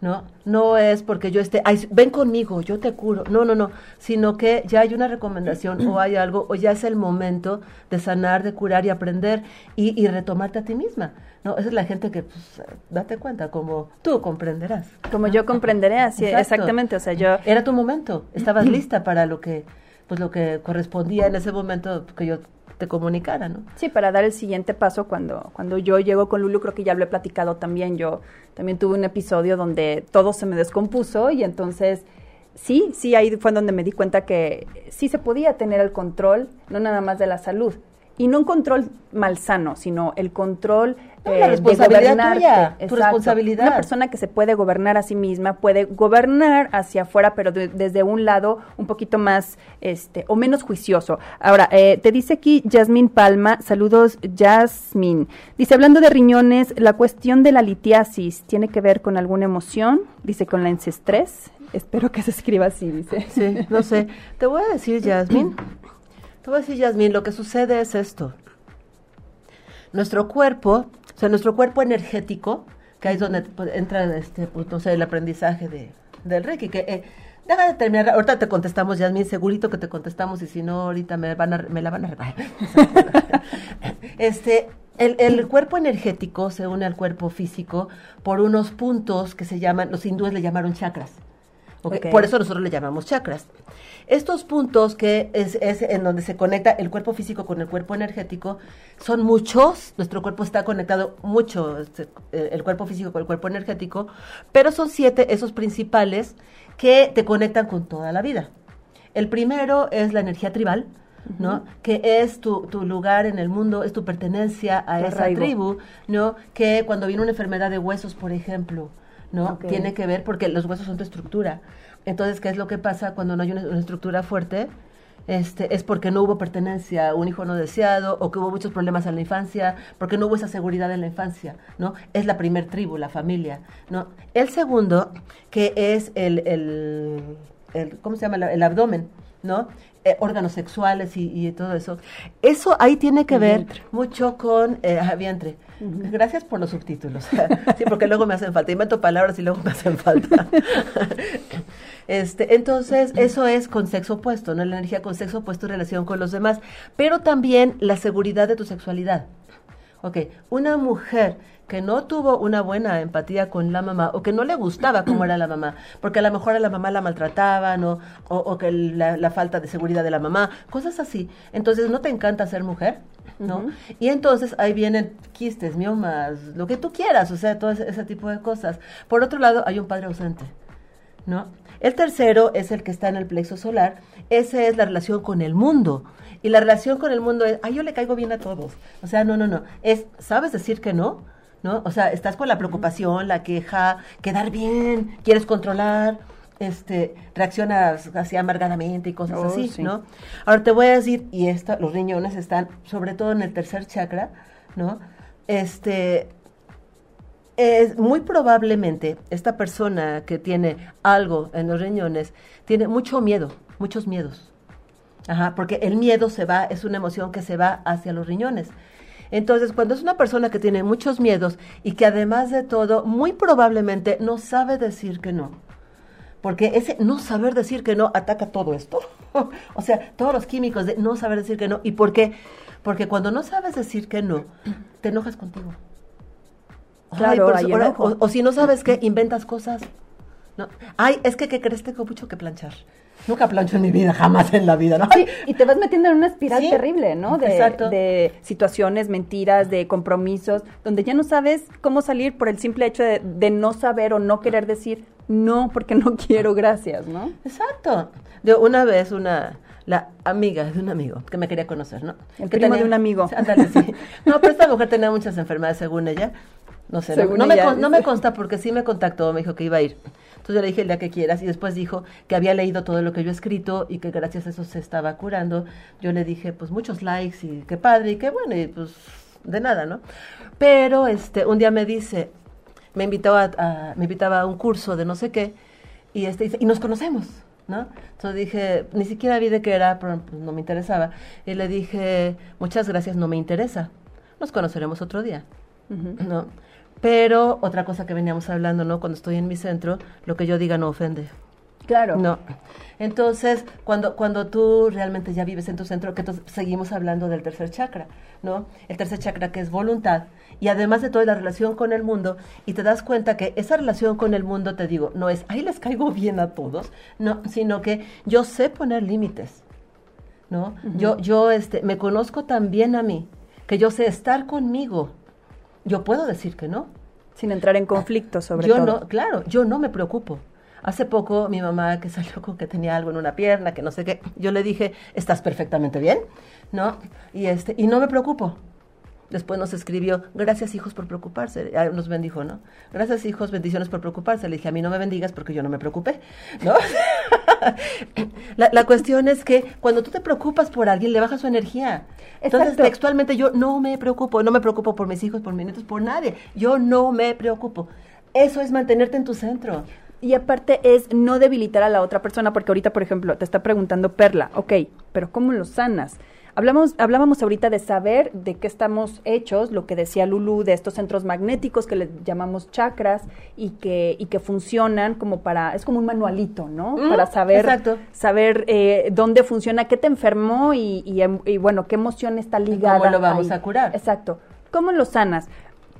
S4: ¿no? No es porque yo esté, ven conmigo, yo te curo, no, no, no, sino que ya hay una recomendación o hay algo, o ya es el momento de sanar, de curar y aprender y, retomarte a ti misma, ¿no? Esa es la gente que, pues, date cuenta, como tú comprenderás.
S2: Como yo comprenderé, así, exactamente, o sea, yo...
S4: Era tu momento, estabas lista para lo que, pues, lo que correspondía en ese momento que yo te comunicara, ¿no?
S2: Sí, para dar el siguiente paso cuando, cuando yo llego con Lulu, creo que ya lo he platicado también, yo también tuve un episodio donde todo se me descompuso y entonces sí, sí, ahí fue donde me di cuenta que sí se podía tener el control, no nada más de la salud, y no un control malsano, sino el control
S4: la eh, responsabilidad tuya, tu responsabilidad.
S2: Una persona que se puede gobernar a sí misma puede gobernar hacia afuera, pero desde un lado un poquito más, este, o menos juicioso. Ahora, eh, te dice aquí Yasmín Palma, saludos Yasmín. Dice, hablando de riñones, la cuestión de la litiasis tiene que ver con alguna emoción, dice con la ancestrés. Espero que se escriba así, dice.
S4: Sí, no sé. Te voy a decir, Yasmín, te voy a decir, Yasmín, lo que sucede es esto. Nuestro cuerpo, o sea, nuestro cuerpo energético, que ahí es donde pues, entra este, pues, el aprendizaje de, del Reiki, que eh, Déjame terminar, ahorita te contestamos, Yasmin, segurito que te contestamos y si no, ahorita me, van a, me la van a... este, el, el, cuerpo energético se une al cuerpo físico por unos puntos que se llaman, los hindúes le llamaron chakras. Okay. Por eso nosotros le llamamos chakras. Estos puntos que es, es, en donde se conecta el cuerpo físico con el cuerpo energético son muchos, nuestro cuerpo está conectado mucho, este, el cuerpo físico con el cuerpo energético, pero son siete esos principales que te conectan con toda la vida. El primero es la energía tribal, ¿no? Que es tu, tu, lugar en el mundo, es tu pertenencia a esa tribu, ¿no? Que cuando viene una enfermedad de huesos, por ejemplo, ¿no? Okay. Tiene que ver porque los huesos son tu estructura. Entonces, ¿qué es lo que pasa cuando no hay una, una, estructura fuerte? Este, es porque no hubo pertenencia, un hijo no deseado, o que hubo muchos problemas en la infancia, porque no hubo esa seguridad en la infancia, ¿no? Es la primer tribu, la familia, ¿no? El segundo, que es el, el, el ¿cómo se llama? El abdomen, ¿no? Eh, órganos sexuales y, y, todo eso. Eso ahí tiene que ver vientre. mucho con eh, vientre. Uh -huh. Gracias por los subtítulos. sí, porque luego me hacen falta. Invento palabras y luego me hacen falta. este, entonces, eso es con sexo opuesto, ¿no? La energía con sexo opuesto en relación con los demás. Pero también la seguridad de tu sexualidad. Ok, una mujer que no tuvo una buena empatía con la mamá o que no le gustaba cómo era la mamá, porque a lo mejor a la mamá la maltrataban o, o, o que la, la, falta de seguridad de la mamá, cosas así. Entonces, ¿no te encanta ser mujer? ¿No? Uh -huh. Y entonces ahí vienen quistes, miomas, lo que tú quieras, o sea, todo ese, ese tipo de cosas. Por otro lado, hay un padre ausente, ¿no? El tercero es el que está en el plexo solar, esa es la relación con el mundo. Y la relación con el mundo es, ay, yo le caigo bien a todos. O sea, no, no, no. Es, ¿sabes decir que no? ¿No? O sea, estás con la preocupación, la queja, quedar bien, quieres controlar, este, reaccionas así amargadamente y cosas oh, así, sí. ¿no? Ahora te voy a decir, y esto, los riñones están sobre todo en el tercer chakra, ¿no? Este, es muy probablemente esta persona que tiene algo en los riñones tiene mucho miedo, muchos miedos. Ajá, porque el miedo se va, es una emoción que se va hacia los riñones. Entonces, cuando es una persona que tiene muchos miedos y que además de todo, muy probablemente no sabe decir que no. Porque ese no saber decir que no ataca todo esto. o sea, todos los químicos de no saber decir que no. ¿Y por qué? Porque cuando no sabes decir que no, te enojas contigo.
S2: Claro,
S4: Ay, por, o, o, si no sabes qué, inventas cosas. ¿no? Ay, es que, ¿qué crees? Tengo mucho que planchar. Nunca plancho en mi vida, jamás en la vida, ¿no?
S2: Sí, y te vas metiendo en una espiral sí, terrible, ¿no? De, exacto. de situaciones, mentiras, de compromisos, donde ya no sabes cómo salir por el simple hecho de, de no saber o no querer decir no, porque no quiero, gracias, ¿no?
S4: Exacto. De una vez una la amiga de un amigo que me quería conocer, ¿no?
S2: El que primo tenía, de un amigo.
S4: Ándale, sí. No, pero esta mujer tenía muchas enfermedades según ella. No sé, no, no, me, no me consta porque sí me contactó, me dijo que iba a ir. Entonces yo le dije el día que quieras y después dijo que había leído todo lo que yo he escrito y que gracias a eso se estaba curando. Yo le dije, pues muchos likes y qué padre y qué bueno y pues de nada, ¿no? Pero este un día me dice, me invitó a, a me invitaba a un curso de no sé qué y este dice, y nos conocemos. ¿No? Entonces dije, ni siquiera vi de qué era, pero pues, no me interesaba. Y le dije, muchas gracias, no me interesa. Nos conoceremos otro día. Uh -huh. ¿No? Pero otra cosa que veníamos hablando, ¿no? Cuando estoy en mi centro, lo que yo diga no ofende.
S2: Claro.
S4: No. Entonces, cuando, cuando tú realmente ya vives en tu centro, que seguimos hablando del tercer chakra, ¿no? El tercer chakra que es voluntad y además de todo la relación con el mundo y te das cuenta que esa relación con el mundo, te digo, no es, ahí les caigo bien a todos, no, sino que yo sé poner límites, ¿no? Uh -huh. Yo, yo, este, me conozco también a mí, que yo sé estar conmigo, yo puedo decir que no.
S2: Sin entrar en conflicto, sobre
S4: yo
S2: todo.
S4: No, claro, yo no me preocupo. Hace poco mi mamá que salió con que tenía algo en una pierna, que no sé qué, yo le dije, estás perfectamente bien, ¿no? Y, este, y no me preocupo. Después nos escribió, gracias hijos por preocuparse. Nos bendijo, ¿no? Gracias hijos, bendiciones por preocuparse. Le dije, a mí no me bendigas porque yo no me preocupé, ¿no? la, la, cuestión es que cuando tú te preocupas por alguien, le baja su energía. Entonces, Exacto. textualmente, yo no me preocupo. No me preocupo por mis hijos, por mis nietos, por nadie. Yo no me preocupo. Eso es mantenerte en tu centro.
S2: Y aparte es no debilitar a la otra persona, porque ahorita, por ejemplo, te está preguntando Perla, ok, pero ¿cómo lo sanas? Hablamos, hablábamos ahorita de saber de qué estamos hechos, lo que decía Lulu, de estos centros magnéticos que le llamamos chakras y que, y que funcionan como para, es como un manualito, ¿no? para saber, saber eh, dónde funciona, qué te enfermó y, y, bueno, qué emoción está ligada.
S4: ¿Cómo lo vamos a curar?
S2: Exacto. ¿Cómo lo sanas?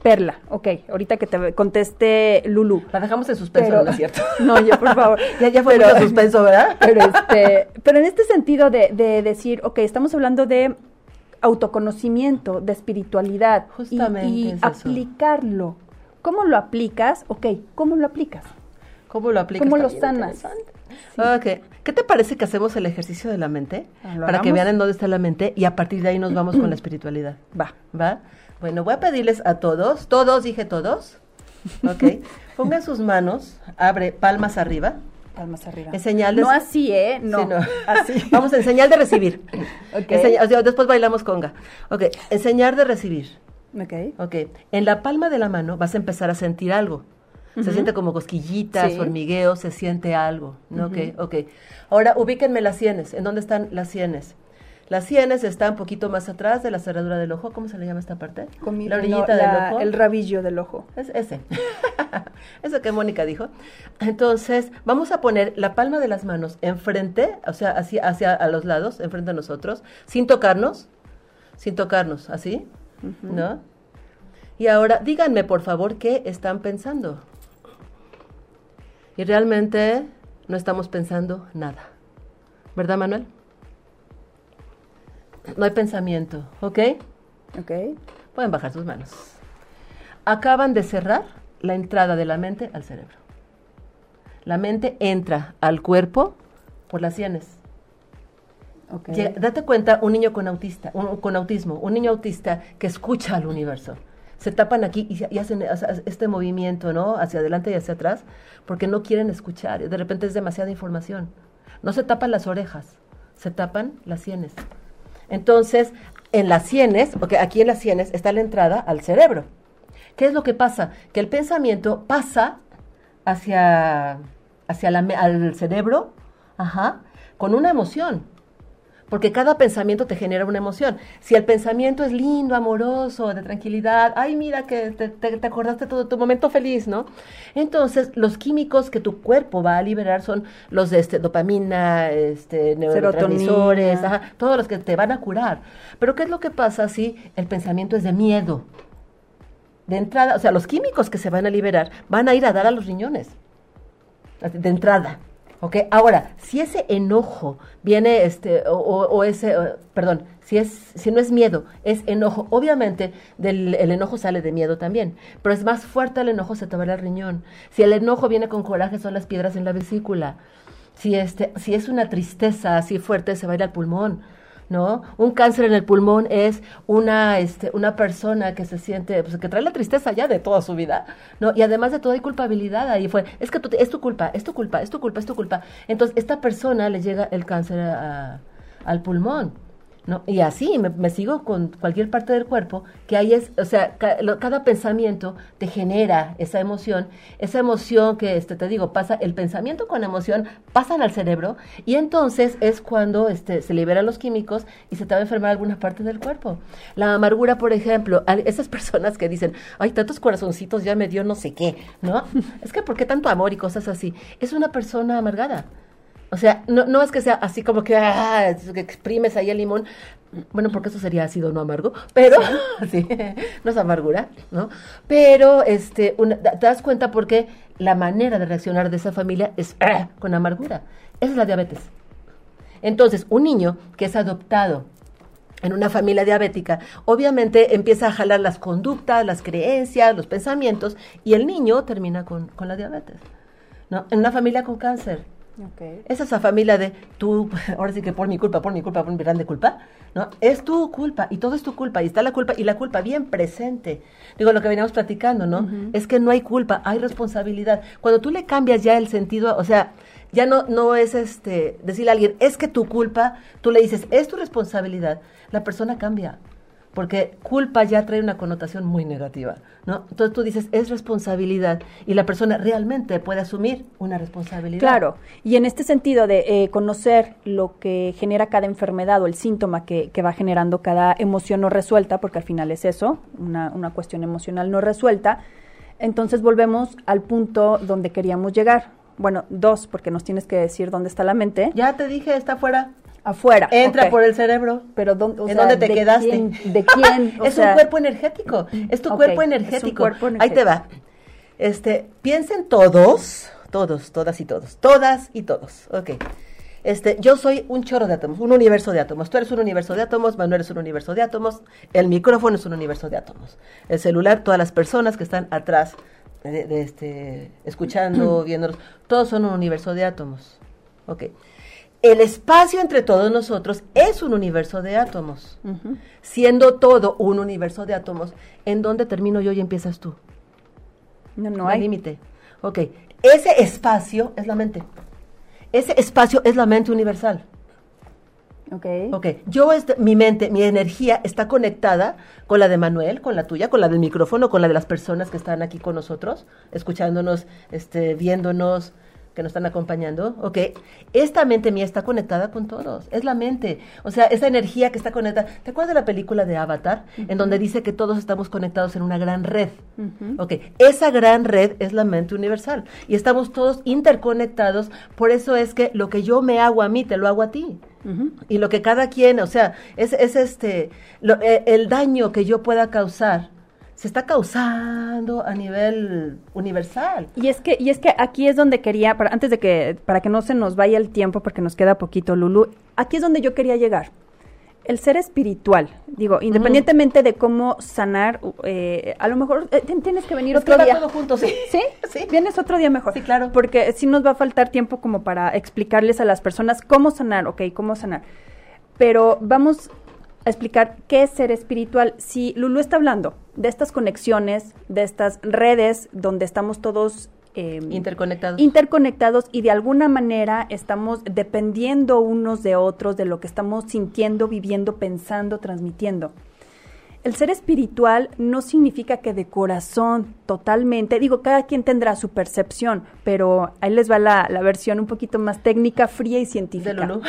S2: Perla, ok, ahorita que te conteste Lulu.
S4: La dejamos en suspenso, ¿no es cierto?
S2: No, ya por favor.
S4: ya, ya fue en suspenso, ¿verdad?
S2: pero, este, pero en este sentido de, de decir, ok, estamos hablando de autoconocimiento, de espiritualidad.
S4: Justamente.
S2: Y, aplicarlo. ¿Cómo lo aplicas? Ok, ¿cómo lo aplicas?
S4: ¿Cómo lo aplicas?
S2: ¿Cómo lo sanas?
S4: Okay. ¿Qué te parece que hacemos el ejercicio de la mente? Ah, para que vean en dónde está la mente y a partir de ahí nos vamos con la espiritualidad.
S2: Va.
S4: ¿Va? Bueno, voy a pedirles a todos, todos, dije todos, ok, pongan sus manos, abre palmas arriba.
S2: Palmas arriba.
S4: En señal
S2: No así, ¿eh? No,
S4: así. Vamos, en señal de recibir. ok. después bailamos conga. Ok, en señal de recibir.
S2: Ok.
S4: Ok, en la palma de la mano vas a empezar a sentir algo. Se siente como cosquillitas, hormigueo, se siente algo. ¿no? Ok, ok. Ahora ubíquenme las sienes. ¿En dónde están las sienes? Las sienes están un poquito más atrás de la cerradura del ojo. ¿Cómo se le llama esta parte?
S2: la orillita del ojo. El rabillo del ojo.
S4: Es ese. Eso que Mónica dijo. Entonces, vamos a poner la palma de las manos enfrente, o sea, hacia, hacia a los lados, enfrente a nosotros, sin tocarnos, sin tocarnos, así, ¿no? Y ahora, díganme, por favor, qué están pensando. Y realmente no estamos pensando nada. ¿Verdad, Manuel? No hay pensamiento, ¿ok?
S2: Ok.
S4: Pueden bajar sus manos. Acaban de cerrar la entrada de la mente al cerebro. La mente entra al cuerpo por las sienes. Okay. Date cuenta, un niño con, autista, con autismo, un niño autista que escucha al universo. Se tapan aquí y, hacen este movimiento, ¿no? Hacia adelante y hacia atrás, porque no quieren escuchar. De repente es demasiada información. No se tapan las orejas, se tapan las sienes. Entonces, en las sienes, porque aquí en las sienes está la entrada al cerebro. ¿Qué es lo que pasa? Que el pensamiento pasa hacia, hacia la, al cerebro, ajá, con una emoción porque cada pensamiento te genera una emoción. Si el pensamiento es lindo, amoroso, de tranquilidad, ay, mira que te, te, acordaste todo tu momento feliz, ¿no? Entonces, los químicos que tu cuerpo va a liberar son los de este, dopamina, este, neurotransmisores, todos los que te van a curar. Pero, ¿qué es lo que pasa si el pensamiento es de miedo? De entrada, o sea, los químicos que se van a liberar van a ir a dar a los riñones. De entrada. ¿Ok? Ahora, si ese enojo viene, este, o, ese, perdón, si, es, si no es miedo, es enojo, obviamente del, el enojo sale de miedo también, pero es más fuerte el enojo, se te el riñón. Si el enojo viene con coraje, son las piedras en la vesícula. Si, este, si es una tristeza así fuerte, se va a ir al pulmón. ¿No? Un cáncer en el pulmón es una, este, una persona que se siente, pues, que trae la tristeza ya de toda su vida, ¿no? Y además de todo hay culpabilidad ahí fue, es que es tu culpa, es tu culpa, es tu culpa, es tu culpa. Entonces, esta persona le llega el cáncer al pulmón. ¿No? Y así me, sigo con cualquier parte del cuerpo, que ahí es, o sea, cada pensamiento te genera esa emoción, esa emoción que, este, te digo, pasa, el pensamiento con emoción pasan al cerebro y entonces es cuando este, se liberan los químicos y se te va a enfermar alguna parte del cuerpo. La amargura, por ejemplo, esas personas que dicen, ay, tantos corazoncitos ya me dio no sé qué, ¿no? es que, ¿por qué tanto amor y cosas así? Es una persona amargada. O sea, no, no es que sea así como que, ah, que exprimes ahí el limón. Bueno, porque eso sería ácido, no amargo. Pero, sí, no es amargura, ¿no? Pero, este, te das cuenta porque la manera de reaccionar de esa familia es ah, con amargura. Esa es la diabetes. Entonces, un niño que es adoptado en una familia diabética, obviamente empieza a jalar las conductas, las creencias, los pensamientos, y el niño termina con, con la diabetes. ¿no? En una familia con cáncer, es esa familia de tú, ahora sí que por mi culpa, por mi culpa, por mi grande culpa, ¿no? Es tu culpa y todo es tu culpa y está la culpa y la culpa bien presente. Digo, lo que veníamos platicando, ¿no? Es que no hay culpa, hay responsabilidad. Cuando tú le cambias ya el sentido, o sea, ya no, no es este, decirle a alguien, es que tu culpa, tú le dices, es tu responsabilidad, la persona cambia. Porque culpa ya trae una connotación muy negativa, ¿no? Entonces tú dices, es responsabilidad y la persona realmente puede asumir una responsabilidad.
S2: Claro, y en este sentido de eh, conocer lo que genera cada enfermedad o el síntoma que, que, va generando cada emoción no resuelta, porque al final es eso, una, una cuestión emocional no resuelta, entonces volvemos al punto donde queríamos llegar. Bueno, dos, porque nos tienes que decir dónde está la mente.
S4: Ya te dije, está afuera.
S2: Afuera.
S4: Entra por el cerebro.
S2: Pero ¿dónde,
S4: o ¿En dónde te
S2: ¿de
S4: quedaste?
S2: Quién, ¿De quién?
S4: es un cuerpo energético. Es tu
S2: okay,
S4: cuerpo, energético.
S2: Es un cuerpo energético.
S4: Ahí te va. Este, piensen todos, todos, todas y todos, todas y todos. Ok. Este, yo soy un chorro de átomos, un universo de átomos. Tú eres un universo de átomos, Manuel es un universo de átomos, el micrófono es un universo de átomos. El celular, todas las personas que están atrás de, de este, escuchando, viéndonos, todos son un universo de átomos. Ok. El espacio entre todos nosotros es un universo de átomos. Uh -huh. Siendo todo un universo de átomos, ¿en dónde termino yo y empiezas tú?
S2: No, no hay
S4: límite. Ok. Ese espacio es la mente. Ese espacio es la mente universal.
S2: Ok.
S4: Ok. Yo, este, mi mente, mi energía está conectada con la de Manuel, con la tuya, con la del micrófono, con la de las personas que están aquí con nosotros, escuchándonos, este, viéndonos, que nos están acompañando, ok, esta mente mía está conectada con todos, es la mente, o sea, esa energía que está conectada. ¿Te acuerdas de la película de Avatar, uh -huh. en donde dice que todos estamos conectados en una gran red? Uh -huh. Ok, esa gran red es la mente universal y estamos todos interconectados, por eso es que lo que yo me hago a mí, te lo hago a ti. Uh -huh. Y lo que cada quien, o sea, es, es este, lo, eh, el daño que yo pueda causar se está causando a nivel universal.
S2: Y es que, y es que aquí es donde quería, para, antes de que, para que no se nos vaya el tiempo, porque nos queda poquito, Lulu, aquí es donde yo quería llegar. El ser espiritual, digo, independientemente de cómo sanar, eh, a lo mejor eh, tienes que venir
S4: es
S2: otro
S4: que
S2: día.
S4: todo junto, sí.
S2: ¿Sí?
S4: sí.
S2: Vienes otro día mejor.
S4: Sí, claro.
S2: Porque sí nos va a faltar tiempo como para explicarles a las personas cómo sanar, ok, cómo sanar. Pero vamos a explicar qué es ser espiritual. Si Lulu está hablando de estas conexiones, de estas redes donde estamos todos
S4: eh, interconectados.
S2: interconectados y de alguna manera estamos dependiendo unos de otros de lo que estamos sintiendo, viviendo, pensando, transmitiendo. El ser espiritual no significa que de corazón totalmente, digo, cada quien tendrá su percepción, pero ahí les va la, la versión un poquito más técnica, fría y científica.
S4: De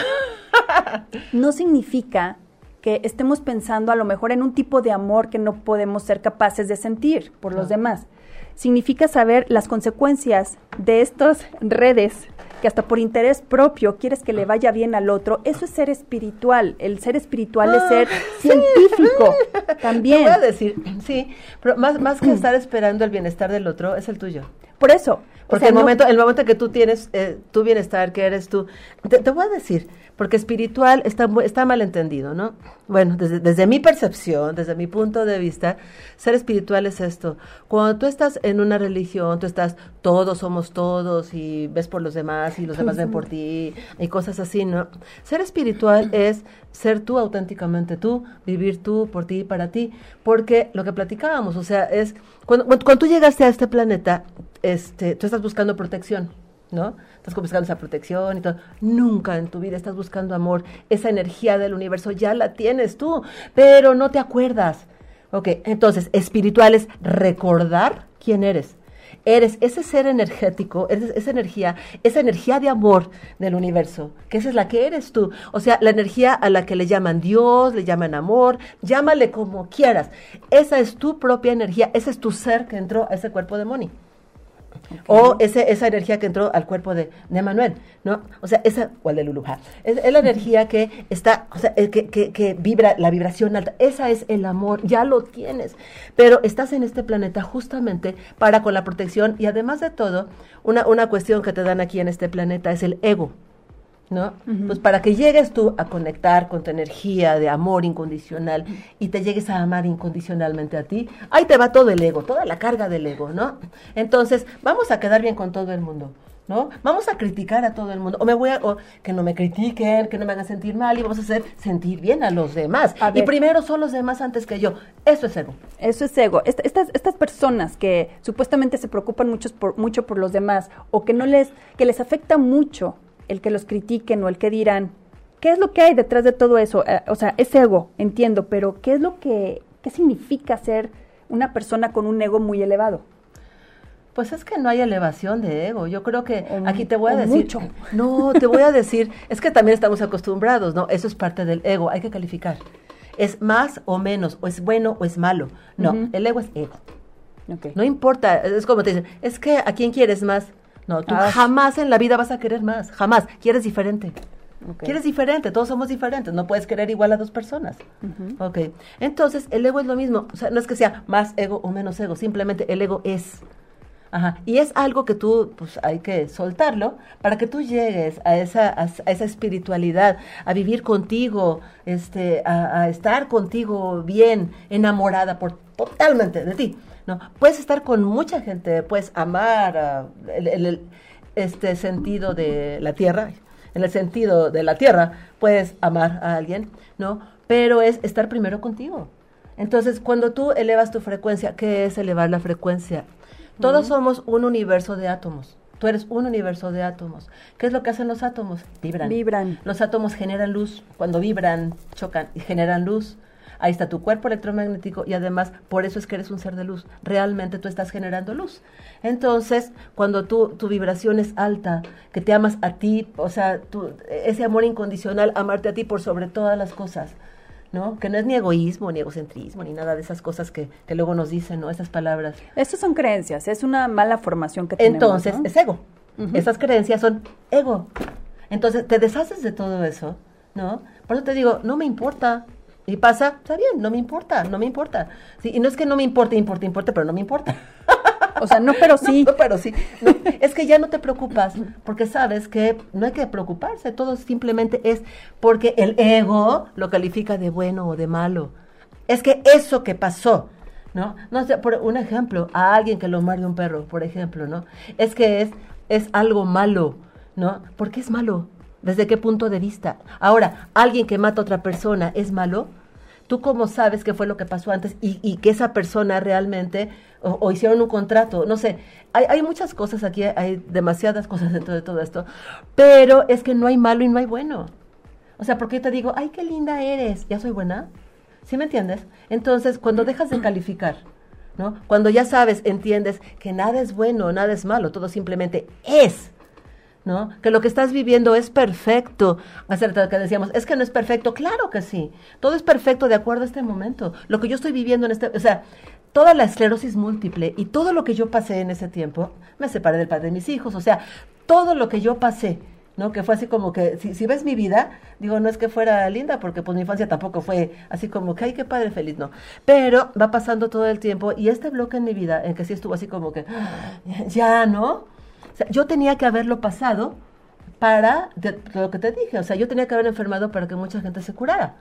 S2: no significa que estemos pensando a lo mejor en un tipo de amor que no podemos ser capaces de sentir por los demás. Significa saber las consecuencias de estas redes que hasta por interés propio quieres que le vaya bien al otro. Eso es ser espiritual. El ser espiritual
S4: ah,
S2: es ser científico
S4: sí.
S2: también.
S4: Voy a decir, sí, pero más, más que estar esperando el bienestar del otro, es el tuyo.
S2: Por eso.
S4: Porque o sea, el, no, momento, el momento que tú tienes eh, tu bienestar, que eres tú, te, te, voy a decir, porque espiritual está, está mal entendido, ¿no? Bueno, desde, desde mi percepción, desde mi punto de vista, ser espiritual es esto. Cuando tú estás en una religión, tú estás, todos somos todos y ves por los demás y los demás ven por ti y cosas así, ¿no? Ser espiritual es ser tú auténticamente tú, vivir tú por ti y para ti, porque lo que platicábamos, o sea, es, cuando, cuando tú llegaste a este planeta, este, tú estás buscando protección, ¿no? Estás buscando esa protección y todo. Nunca en tu vida estás buscando amor. Esa energía del universo ya la tienes tú, pero no te acuerdas. Ok, entonces, espiritual es recordar quién eres. Eres ese ser energético, eres esa energía, esa energía de amor del universo, que esa es la que eres tú. O sea, la energía a la que le llaman Dios, le llaman amor, llámale como quieras. Esa es tu propia energía, ese es tu ser que entró a ese cuerpo de Moni. Okay. O ese, esa energía que entró al cuerpo de, de Manuel, ¿no? O sea, esa, o al de Luluja, es, es, la energía que está, o sea, que, que, que, vibra, la vibración alta, esa es el amor, ya lo tienes, pero estás en este planeta justamente para con la protección y además de todo, una, una cuestión que te dan aquí en este planeta es el ego. ¿No? Uh -huh. Pues para que llegues tú a conectar con tu energía de amor incondicional y te llegues a amar incondicionalmente a ti, ahí te va todo el ego, toda la carga del ego, ¿no? Entonces, vamos a quedar bien con todo el mundo. ¿No? Vamos a criticar a todo el mundo. O me voy a, o que no me critiquen, que no me hagan sentir mal y vamos a hacer sentir bien a los demás.
S2: A
S4: y primero son los demás antes que yo. Eso es ego.
S2: Eso es ego. Est estas, estas personas que supuestamente se preocupan mucho por, mucho por los demás o que no les, que les afecta mucho el que los critiquen o el que dirán, ¿qué es lo que hay detrás de todo eso? Eh, o sea, es ego, entiendo, pero ¿qué es lo que, qué significa ser una persona con un ego muy elevado?
S4: Pues es que no hay elevación de ego. Yo creo que
S2: O
S4: aquí te voy a decir.
S2: mucho.
S4: No, te voy a decir. Es que también estamos acostumbrados, ¿no? Eso es parte del ego. Hay que calificar. Es más o menos, o es bueno o es malo. No, el ego es ego. No importa. Es como te dicen, es que a quién quieres más. No, tú
S2: Ah.
S4: jamás en la vida vas a querer más. Jamás. Quieres diferente. Quieres diferente, todos somos diferentes, no puedes querer igual a dos personas.
S2: Ujú.
S4: Ok, entonces el ego es lo mismo, o sea, no es que sea más ego o menos ego, simplemente el ego es. Ajá, y es algo que tú, pues hay que soltarlo para que tú llegues a esa, a, a esa espiritualidad, a vivir contigo, este, a, a estar contigo bien, enamorada por totalmente de ti. ¿No? Puedes estar con mucha gente, puedes amar ah, el- este sentido de la tierra, en el sentido de la tierra, puedes amar a alguien, ¿no? Pero es estar primero contigo. Entonces, cuando tú elevas tu frecuencia, ¿qué es elevar la frecuencia? Todos somos un universo de átomos. Tú eres un universo de átomos. ¿Qué es lo que hacen los átomos? Vibran.
S2: Vibran.
S4: Los átomos generan luz. Cuando vibran, chocan y generan luz. Ahí está tu cuerpo electromagnético y además por eso es que eres un ser de luz. Realmente tú estás generando luz. Entonces, cuando tú, tu vibración es alta, que te amas a ti, o sea, tú- ese amor incondicional, amarte a ti por sobre todas las cosas, ¿no? Que no es ni egoísmo, ni egocentrismo, ni nada de esas cosas que, que luego nos dicen, ¿no? Esas palabras.
S2: Estas son creencias, es una mala formación que tenemos.
S4: Entonces,
S2: ¿no?
S4: es ego. Esas creencias son ego. Entonces, te deshaces de todo eso, ¿no? Por eso te digo, no me importa. Y pasa, está bien, no me importa, no me importa. Sí, y no es que no me importe, importe, importe, pero no me importa.
S2: O sea, no, pero sí.
S4: No, pero sí. No, es que ya no te preocupas, porque sabes que no hay que preocuparse, todo simplemente es porque el ego lo califica de bueno o de malo. Es que eso que pasó, ¿no? No sé, por un ejemplo, a alguien que lo muerde un perro, por ejemplo, ¿no? Es que es, es algo malo, ¿no? ¿Por qué es malo? ¿Desde qué punto de vista? Ahora, alguien que mata a otra persona, ¿es malo? ¿Tú cómo sabes qué fue lo que pasó antes y, que esa persona realmente, o, o hicieron un contrato? No sé, hay, hay muchas cosas aquí, hay demasiadas cosas dentro de todo esto, pero es que no hay malo y no hay bueno. O sea, porque yo te digo, ay, qué linda eres, ¿ya soy buena? ¿Sí me entiendes? Entonces, cuando dejas de calificar, ¿no? Cuando ya sabes, entiendes que nada es bueno, nada es malo, todo simplemente es. ¿No? Que lo que estás viviendo es perfecto. Acerca de que decíamos, es que no es perfecto. Claro que sí. Todo es perfecto de acuerdo a este momento. Lo que yo estoy viviendo en este, o sea, toda la esclerosis múltiple y todo lo que yo pasé en ese tiempo, me separé del padre de mis hijos, o sea, todo lo que yo pasé, ¿no? Que fue así como que, si, si ves mi vida, digo, no es que fuera linda, porque pues mi infancia tampoco fue así como que, ay, qué padre feliz, no. Pero va pasando todo el tiempo y este bloque en mi vida, en que sí estuvo así como que, ya, ¿no? O sea, yo tenía que haberlo pasado para de- lo que te dije. O sea, yo tenía que haber enfermado para que mucha gente se curara.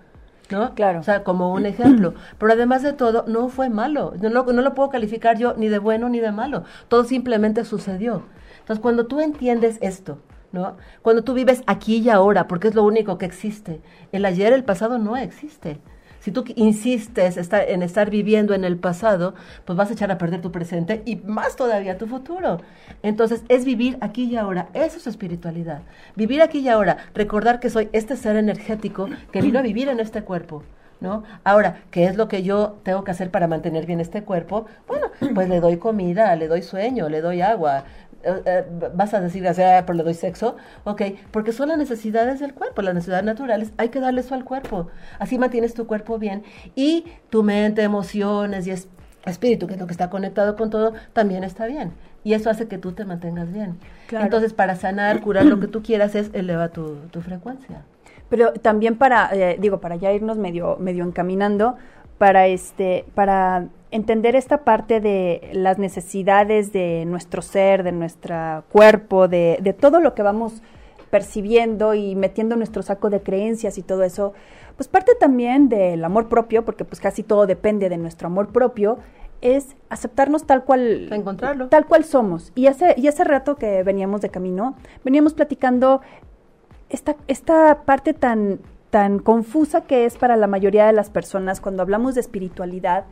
S4: ¿No?
S2: Claro.
S4: O sea, como un ejemplo. Pero además de todo, no fue malo. No lo, no lo puedo calificar yo ni de bueno ni de malo. Todo simplemente sucedió. Entonces, cuando tú entiendes esto, ¿no? Cuando tú vives aquí y ahora, porque es lo único que existe. El ayer, el pasado no existe. Si tú insistes en estar viviendo en el pasado, pues vas a echar a perder tu presente y más todavía tu futuro. Entonces, es vivir aquí y ahora. Eso es espiritualidad. Vivir aquí y ahora. Recordar que soy este ser energético que vino a vivir en este cuerpo. ¿No? Ahora, ¿qué es lo que yo tengo que hacer para mantener bien este cuerpo? Bueno, pues le doy comida, le doy sueño, le doy agua, vas a decir, pero le doy sexo, ok, porque son las necesidades del cuerpo, las necesidades naturales, hay que darle eso al cuerpo, así mantienes tu cuerpo bien y tu mente, emociones y es- espíritu, que es lo que está conectado con todo, también está bien. Y eso hace que tú te mantengas bien.
S2: Claro.
S4: Entonces, para sanar, curar lo que tú quieras es eleva tu, tu frecuencia.
S2: Pero también para, eh, digo, para ya irnos medio, medio encaminando, para este, para entender esta parte de las necesidades de nuestro ser, de nuestro cuerpo, de, de todo lo que vamos percibiendo y metiendo en nuestro saco de creencias y todo eso, pues parte también del amor propio, porque pues casi todo depende de nuestro amor propio, es aceptarnos tal cual
S4: Encontrarlo.
S2: tal cual somos. Y hace, y hace rato que veníamos de camino, veníamos platicando esta, esta parte tan, tan confusa que es para la mayoría de las personas cuando hablamos de espiritualidad,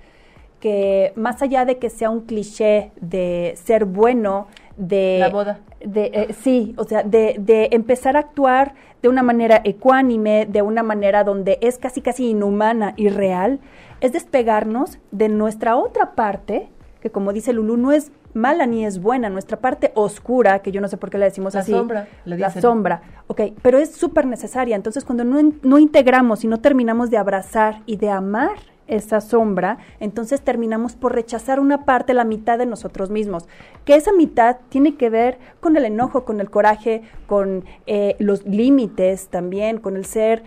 S2: que más allá de que sea un cliché de ser bueno, de...
S4: La boda.
S2: De, eh, sí, o sea, de, de empezar a actuar de una manera ecuánime, de una manera donde es casi casi inhumana y real, es despegarnos de nuestra otra parte, que como dice Lulu, no es mala ni es buena, nuestra parte oscura, que yo no sé por qué le decimos
S4: La
S2: así.
S4: sombra, le
S2: La
S4: dicen.
S2: sombra, ok, pero es súper necesaria. Entonces, cuando no, no integramos y no terminamos de abrazar y de amar esa sombra, entonces terminamos por rechazar una parte, la mitad de nosotros mismos. Que esa mitad tiene que ver con el enojo, con el coraje, con eh, los límites también, con el ser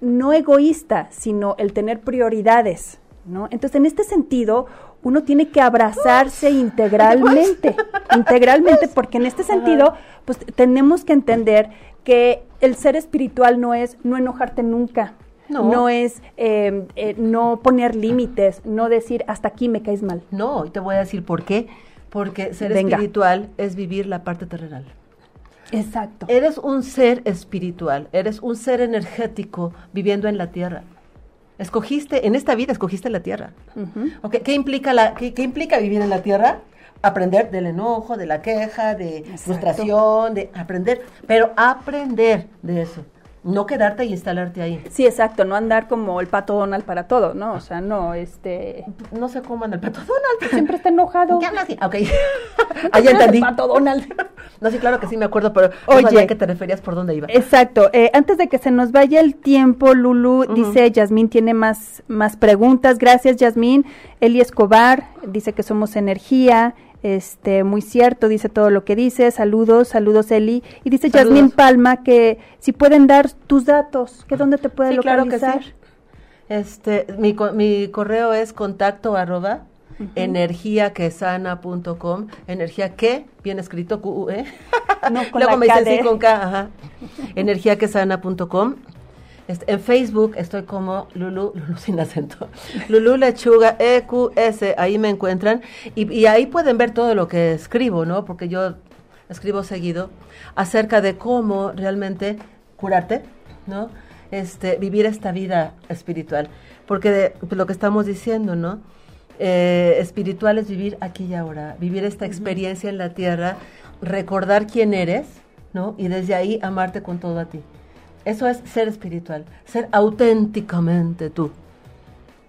S2: no egoísta, sino el tener prioridades, ¿no? Entonces, en este sentido, uno tiene que abrazarse integralmente, integralmente, porque en este sentido, pues tenemos que entender que el ser espiritual no es no enojarte nunca,
S4: No.
S2: es eh, eh, no poner límites, no decir hasta aquí me caes mal.
S4: No, y te voy a decir por qué. Porque ser
S2: Venga.
S4: espiritual es vivir la parte terrenal.
S2: Exacto.
S4: Eres un ser espiritual, eres un ser energético viviendo en la tierra. Escogiste, en esta vida escogiste la tierra. ¿Qué, implica la, qué, qué implica vivir en la tierra? Aprender del enojo, de la queja, de
S2: Exacto.
S4: frustración, de aprender, pero aprender de eso. No quedarte y instalarte ahí.
S2: Sí, exacto, no andar como el pato Donald para todo, ¿no? O sea, no, este,
S4: No se coman el pato Donald.
S2: siempre está enojado.
S4: ¿Qué hablas? Ok.
S2: ¿No te
S4: Ahí entendí.
S2: Pato Donald.
S4: No, sí, claro que sí me acuerdo, pero
S2: Oye.
S4: no sabía que te referías por dónde iba.
S2: Exacto. Eh, antes de que se nos vaya el tiempo, Lulu dice, Yasmín tiene más, más preguntas. Gracias, Yasmín. Eli Escobar dice que somos energía. Este, muy cierto, dice todo lo que dice. Saludos, saludos, Eli. Y dice
S4: Saludos.
S2: Yasmín Palma que si pueden dar tus datos, que dónde te puede
S4: Sí, claro que sí. Este, mi, mi correo es contacto arroba energiaquesana.com, energía que, bien escrito, Q -U -E.
S2: No, con
S4: Luego
S2: la
S4: me dicen sí con K, ajá. energiaquesana.com. Este, en Facebook estoy como Lulu, Lulu sin acento, Lulu Lechuga, EQS, ahí me encuentran y, y ahí pueden ver todo lo que escribo, ¿no? Porque yo escribo seguido acerca de cómo realmente curarte, ¿no? Este, vivir esta vida espiritual. Porque de, pues, lo que estamos diciendo, ¿no? Eh, espiritual es vivir aquí y ahora, vivir esta experiencia en la tierra, recordar quién eres, ¿no? Y desde ahí amarte con todo a ti. Eso es ser espiritual, ser auténticamente tú.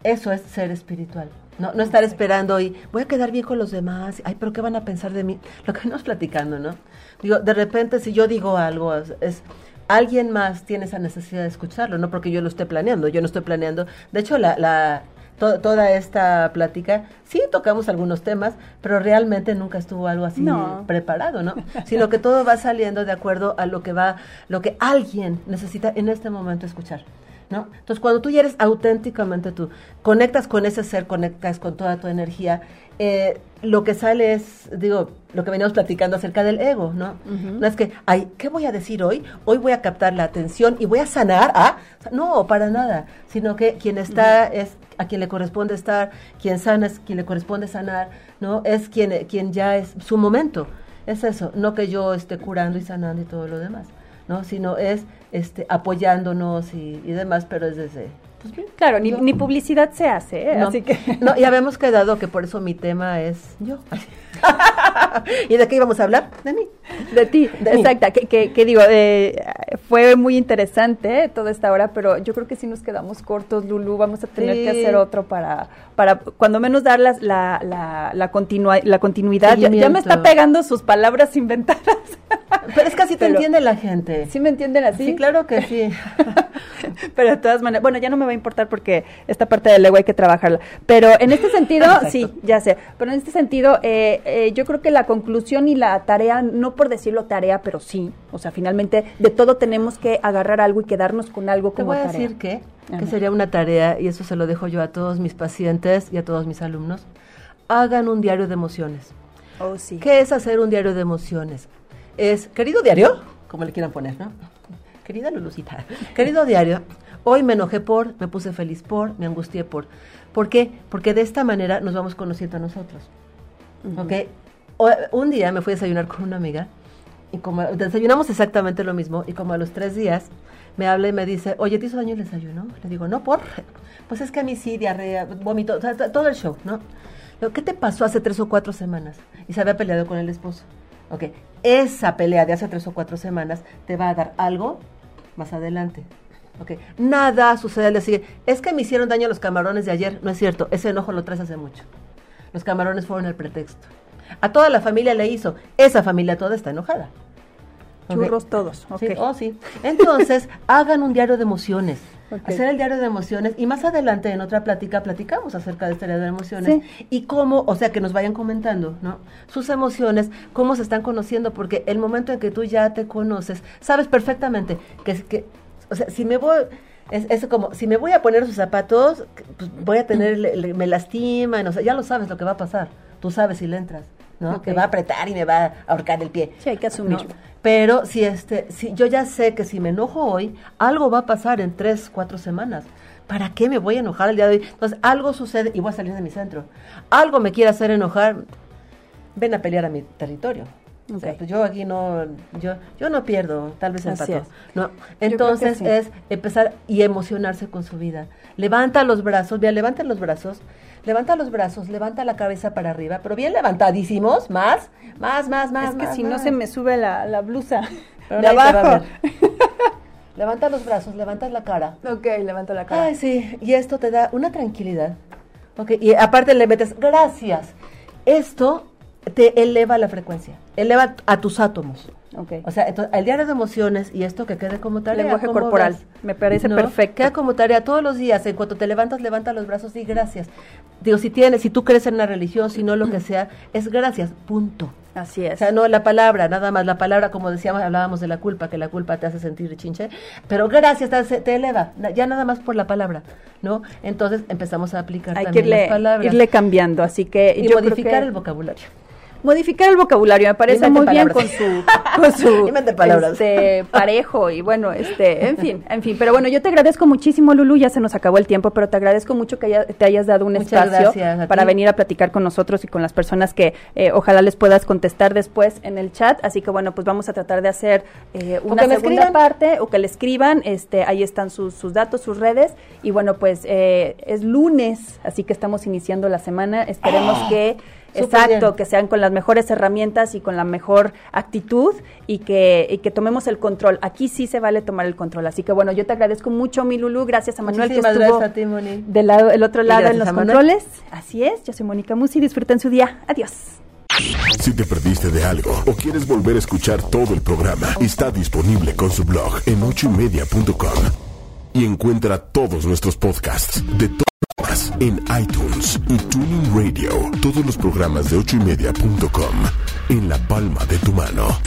S4: Eso es ser espiritual. No, no estar esperando y voy a quedar bien con los demás. Ay, pero ¿qué van a pensar de mí? Lo que venimos platicando, ¿no? Digo, de repente si yo digo algo, es, es- alguien más tiene esa necesidad de escucharlo, no porque yo lo esté planeando, yo no estoy planeando. De hecho, la, la, to- toda esta plática, sí tocamos algunos temas, pero realmente nunca estuvo algo así
S2: No.
S4: preparado, ¿no? Sino que todo va saliendo de acuerdo a lo que va, lo que alguien necesita en este momento escuchar. ¿No? Entonces, cuando tú ya eres auténticamente tú, conectas con ese ser, conectas con toda tu energía, eh, lo que sale es, digo, lo que veníamos platicando acerca del ego, ¿no? No es que, ay, ¿qué voy a decir hoy? Hoy voy a captar la atención y voy a sanar a... No, para nada, sino que quien está es a quien le corresponde estar, quien sana es quien le corresponde sanar, ¿no? Es quien, quien ya es su momento. Es eso, no que yo esté curando y sanando y todo lo demás, ¿no? Sino es este, apoyándonos y, y demás, pero es desde... Pues bien,
S2: Claro, ni, ni publicidad se hace, ¿eh?
S4: No,
S2: así que...
S4: no, y habíamos quedado que por eso mi tema es yo. ¿Y de qué íbamos a hablar? De mí.
S2: De ti,
S4: De
S2: exacta, que, que, que digo, eh, fue muy interesante toda esta hora, pero yo creo que sí nos quedamos cortos, Lulu, vamos a tener
S4: Sí.
S2: que hacer otro para, para cuando menos dar las- la, la, la, continua- la continuidad. Ya, ya me está pegando sus palabras inventadas.
S4: Pero es que así te
S2: Pero-
S4: entiende la gente.
S2: ¿Sí me entienden así?
S4: Sí, claro que sí.
S2: Pero de todas maneras, bueno, ya no me va a importar porque esta parte del ego hay que trabajarla. Pero en este sentido, sí, ya sé. Pero en este sentido, eh, eh, yo creo que la conclusión y la tarea, no por decirlo tarea, pero sí, o sea, finalmente de todo tenemos que agarrar algo y quedarnos con algo
S4: Te
S2: como
S4: voy a
S2: tarea.
S4: decir que, que sería una tarea, y eso se lo dejo yo a todos mis pacientes y a todos mis alumnos, hagan un diario de emociones.
S2: Oh, sí.
S4: ¿Qué es hacer un diario de emociones? Es, querido diario, como le quieran poner, ¿no? Querida Lulucita, querido diario, hoy me enojé por, me puse feliz por, me angustié por. ¿Por qué? Porque de esta manera nos vamos conociendo a nosotros. ¿Ok? O- un día me fui a desayunar con una amiga y como desayunamos exactamente lo mismo y como a los tres días me habla y me dice, oye, ¿te hizo daño el desayuno? Le digo, no, por. Pues es que a mí sí, diarrea, vómito, todo el show, ¿no? Digo, ¿Qué te pasó hace tres o cuatro semanas? Y se había peleado con el esposo. Ok, esa pelea de hace tres o cuatro semanas te va a dar algo más adelante. Ok, nada sucede al siguiente. Es que me hicieron daño los camarones de ayer. No es cierto, ese enojo lo traes hace mucho. Los camarones fueron el pretexto. A toda la familia le hizo. Esa familia toda está enojada.
S2: Churros todos. ok.
S4: Sí, oh, sí. Entonces, hagan un diario de emociones. Hacer el diario de emociones y más adelante en otra plática platicamos acerca de este diario de emociones
S2: Sí.
S4: y cómo, o sea, que nos vayan comentando, ¿no? Sus emociones, cómo se están conociendo, porque el momento en que tú ya te conoces, sabes perfectamente que, que o sea, si me voy, es, es como, si me voy a poner sus zapatos, pues voy a tener, le- le- me lastiman, o sea, ya lo sabes lo que va a pasar, tú sabes si le entras, ¿no? Que va a apretar y me va a ahorcar el pie.
S2: Sí, hay que asumirlo.
S4: ¿no? Pero si este, si yo ya sé que si me enojo hoy, algo va a pasar en tres, cuatro semanas. ¿Para qué me voy a enojar el día de hoy? Entonces, algo sucede y voy a salir de mi centro. Algo me quiere hacer enojar, ven a pelear a mi territorio. Pues yo aquí no, yo, yo no pierdo, tal vez
S2: es.
S4: ¿no? Entonces
S2: sí.
S4: es empezar y emocionarse con su vida. Levanta los brazos, bien, levanta los brazos, levanta los brazos, levanta la cabeza para arriba, pero bien levantadísimos, más, más, más, más.
S2: es que
S4: más,
S2: si no se me sube la, la blusa
S4: Pero
S2: de abajo.
S4: Levanta los brazos, levantas la cara.
S2: ok, levanto la cara.
S4: Ay, sí, y esto te da una tranquilidad. Ok, y aparte le metes, gracias. Esto te eleva la frecuencia, eleva a tus átomos.
S2: ok.
S4: O sea, entonces, el diario de emociones y esto que quede como tarea.
S2: Lenguaje
S4: ¿cómo
S2: corporal,
S4: ves?
S2: me parece perfecto.
S4: Queda como tarea todos los días. En cuanto te levantas, levanta los brazos y gracias. Digo, si tienes, si tú crees en una religión, si no lo que sea, es gracias, punto.
S2: Así es.
S4: O sea, no la palabra, nada más la palabra, como decíamos, hablábamos de la culpa, que la culpa te hace sentir chinche, pero gracias, te, eleva, ya nada más por la palabra, ¿no? Entonces empezamos a aplicar
S2: Hay que
S4: también las
S2: irle,
S4: palabras
S2: irle cambiando, así que
S4: y
S2: yo creo
S4: modificar
S2: que-
S4: el vocabulario.
S2: Modificar el vocabulario, me parece
S4: Invente
S2: muy bien con su, con su
S4: palabras.
S2: este, parejo y bueno, este, en fin, en fin. Pero bueno, yo te agradezco muchísimo, Lulu, ya se nos acabó el tiempo, pero te agradezco mucho que haya- te hayas dado un
S4: Muchas
S2: espacio para venir a platicar con nosotros y con las personas que eh, ojalá les puedas contestar después en el chat. Así que bueno, pues vamos a tratar de hacer eh, una segunda parte o que le escriban. Este, ahí están sus, sus datos, sus redes. Y bueno, pues eh, es lunes, así que estamos iniciando la semana. Esperemos que Exacto,
S4: bien.
S2: que sean con las mejores herramientas y con la mejor actitud y que, y que tomemos el control. Aquí sí se vale tomar el control. Así que bueno, yo te agradezco mucho, mi Lulu. Gracias a Manuel
S4: Muchísimas
S2: que estuvo
S4: gracias a ti, Moni.
S2: del lado, el otro lado en los controles. Así es, yo soy Mónica Musi. Disfruten su día. Adiós.
S1: Si te perdiste de algo o quieres volver a escuchar todo el programa, está disponible con su blog en ochoymedia.com. Y encuentra todos nuestros podcasts de en iTunes y Tuning Radio. Todos los programas de ochoymedia.com en la palma de tu mano.